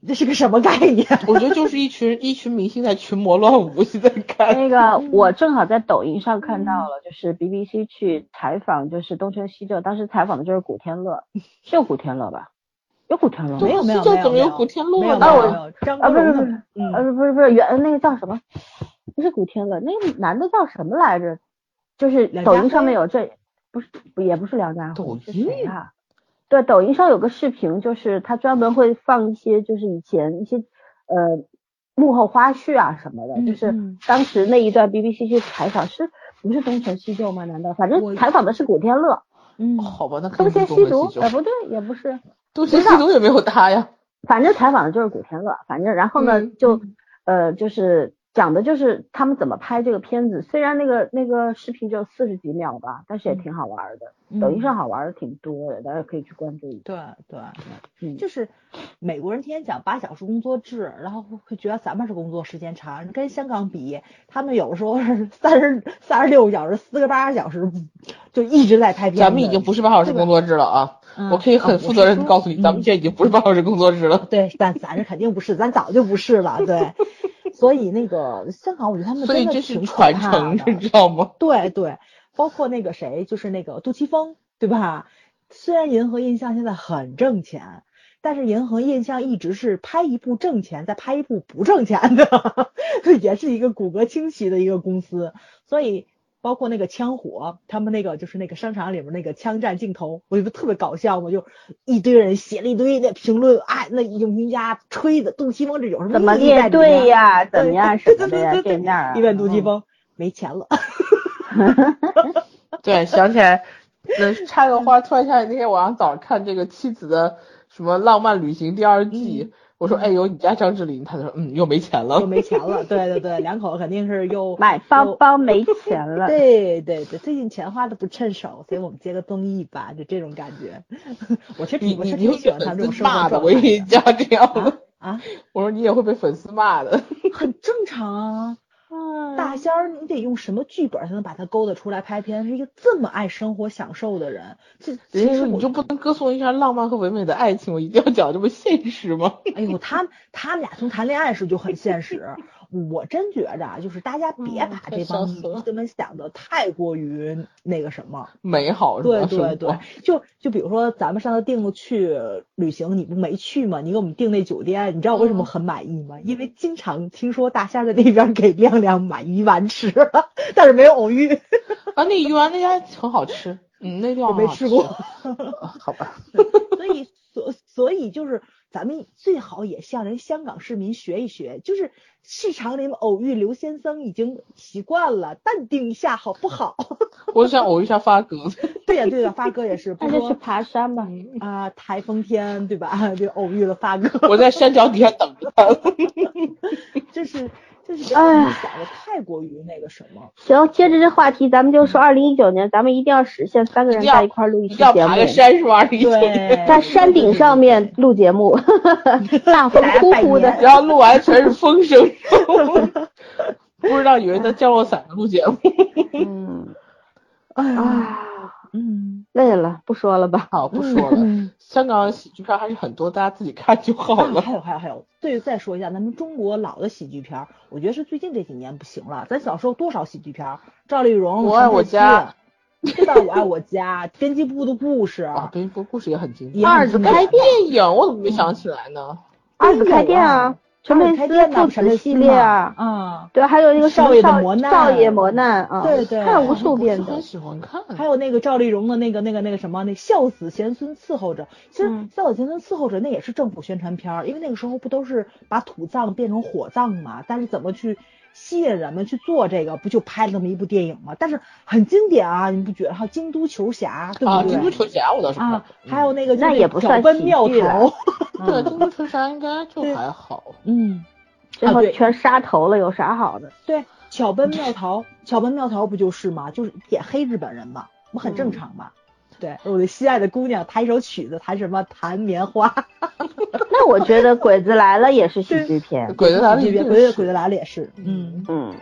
这是个什么概念？我觉得就是一群一群明星在群魔乱舞，现在看。那个我正好在抖音上看到了，就是 BBC 去采访，就是东成西就，当时采访的就是古天乐，是有古天乐吧？有古天乐吗？没有没有这没有没有怎么有古天乐没有呢？啊我啊，不是不是，嗯呃不是不是原那个叫什么？不是古天乐，那个男的叫什么来着？就是抖音上面有这，不是不也不是梁家辉，是音谁啊？对，抖音上有个视频，就是他专门会放一些就是以前一些呃幕后花絮啊什么的，嗯就是嗯当时那一段 BBC 去采访是不是东成西就吗？难道反正采访的是古天乐，嗯，好吧，那东邪西毒，是东邪西呃不对，也不是，东邪西毒也没有他呀。反正采访的就是古天乐，反正然后呢、嗯就呃就是讲的就是他们怎么拍这个片子，虽然那个那个视频只有四十几秒吧，但是也挺好玩的，抖音上好玩的挺多的，大家可以去关注一下。对对对，嗯，就是美国人天天讲八小时工作制，然后会觉得咱们是工作时间长，跟香港比，他们有时候是 三十三十六个小时、四个八个小时，就一直在拍片。咱们已经不是八小时工作制了啊！嗯我可以很负责任的告诉你，咱们现在已经不是八小时工作制了。对，但咱这肯定不是，咱早就不是了，对。所以那个香港，我觉得他们真的是挺传承，的你知道吗？对对，包括那个谁，就是那个杜琪峰，对吧？虽然银河印象现在很挣钱，但是银河印象一直是拍一部挣钱，再拍一部不挣钱的，也是一个骨骼清奇的一个公司。所以包括那个枪火，他们那个就是那个商场里面那个枪战镜头，我觉得特别搞笑嘛，就一堆人写了一堆那评论，哎，那影评家吹的杜琪峰这有什么怎么意义在里列队呀？怎么样对什么的呀？对对对这面啊，一问杜琪嗯峰没钱了。对，想起来，那插个花，突然想起那天晚上早上看这个《妻子的什么浪漫旅行》第二季，我说，哎，呦你家张智霖，他就说，嗯，又没钱了又。没钱了，对对对，两口子肯定是又 买包包没钱了。对对对，最近钱花的不趁手，所以我们接个综艺吧，就这种感觉。我其实挺喜欢他们这种骂的，生活的我跟你态讲这样的的，啊啊，我说你也会被粉丝骂的。很正常啊。嗯大大仙儿，你得用什么剧本才能把他勾搭出来拍片？是一个这么爱生活享受的人，这其实你就不能歌颂一下浪漫和唯美的爱情？我一定要讲这么现实吗？哎呦，他他们俩从谈恋爱时就很现实。我真觉着啊，就是大家别把这帮女生们想的太过于那个什么美好，对对对，就就比如说咱们上次订去旅行，你不没去吗？你给我们订那酒店，你知道我为什么很满意吗？因为经常听说大仙在那边给亮亮买鱼丸吃，但是没有偶遇啊，那鱼丸那家很好吃，嗯，那地方我没吃过，好吧，所以所所以就是。咱们最好也向人香港市民学一学，就是市场里偶遇刘先生已经习惯了，淡定一下好不好？我想偶遇一下发哥。对呀对呀，发哥也是。那就去爬山吧。啊，台风天对吧？就偶遇了发哥。我在山脚底下等着他。就是。就是哎，想的太过于那个什么。行，接着这话题，咱们就说二零一九年，咱们一定要实现三个人在一块录一期节目。要爬个山是吧？对，在山顶上面录节目，大风呼呼的，然后录完全是风声，不知道以为在降落伞上录节目。嗯，哎呀。嗯，累了，不说了吧。好，不说了。香港喜剧片还是很多，大家自己看就好了。还有，还有，还有。对，再说一下，咱们中国老的喜剧片，我觉得是最近这几年不行了。咱小时候多少喜剧片？赵丽蓉，我爱我家，对吧？我爱我家，编辑部的故事啊，编辑部故事也很经典。二子开电影，我怎么没想起来呢？二子开店啊。陈佩斯父子系列啊，嗯，对，还有那个少爷的磨难，少爷磨难啊，对对，看无数遍的，很喜欢看。还有那个赵丽蓉的那个那个那个什么，那孝子贤孙伺候着，其实孝子贤孙伺候着那也是政府宣传片，因为那个时候不都是把土葬变成火葬嘛，但是怎么去？吸引人们去做这个，不就拍了那么一部电影吗？但是很经典啊，你不觉得？还有《京都球侠》，对不对？啊，《京都球侠》我倒是啊，还有那个那也不算喜剧 对，《京都球侠》应该就还好。嗯，最后全杀头了，有啥好的？对，巧奔妙逃，巧奔妙逃不就是吗？就是演黑日本人嘛，不很正常吗？对，我的心爱的姑娘弹一首曲子，弹什么？弹棉花。那我觉得《鬼子来了》也是喜剧片，《鬼子来了》喜剧片，《鬼子鬼子来了》也是。嗯嗯，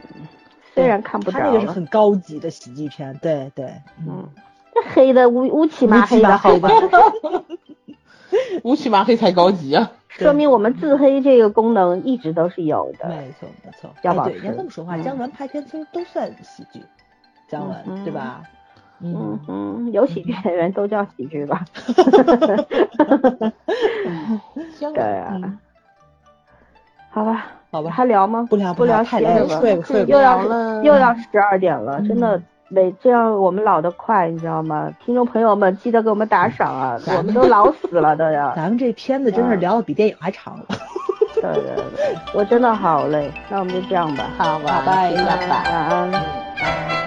虽然看不着。他那个是很高级的喜剧片，对对。嗯，这黑的乌乌漆麻黑的好吧？乌漆麻黑才高级啊！说明我们自黑这个功能一直都是有的。没错没错。要保持。要这么说话，姜文拍片其实都算喜剧，姜文对吧？嗯嗯，有喜剧演员都叫喜剧吧。对啊。好吧，好吧，还聊吗？不聊不聊，太累了，睡睡又要又要十二点了，真的每这样，我们老得快，你知道吗？听众朋友们，记得给我们打赏啊，我们都老死了的呀。咱们这片子真是聊的比电影还长了。对对对，我真的好累，那我们就这样吧。好，拜拜，晚安。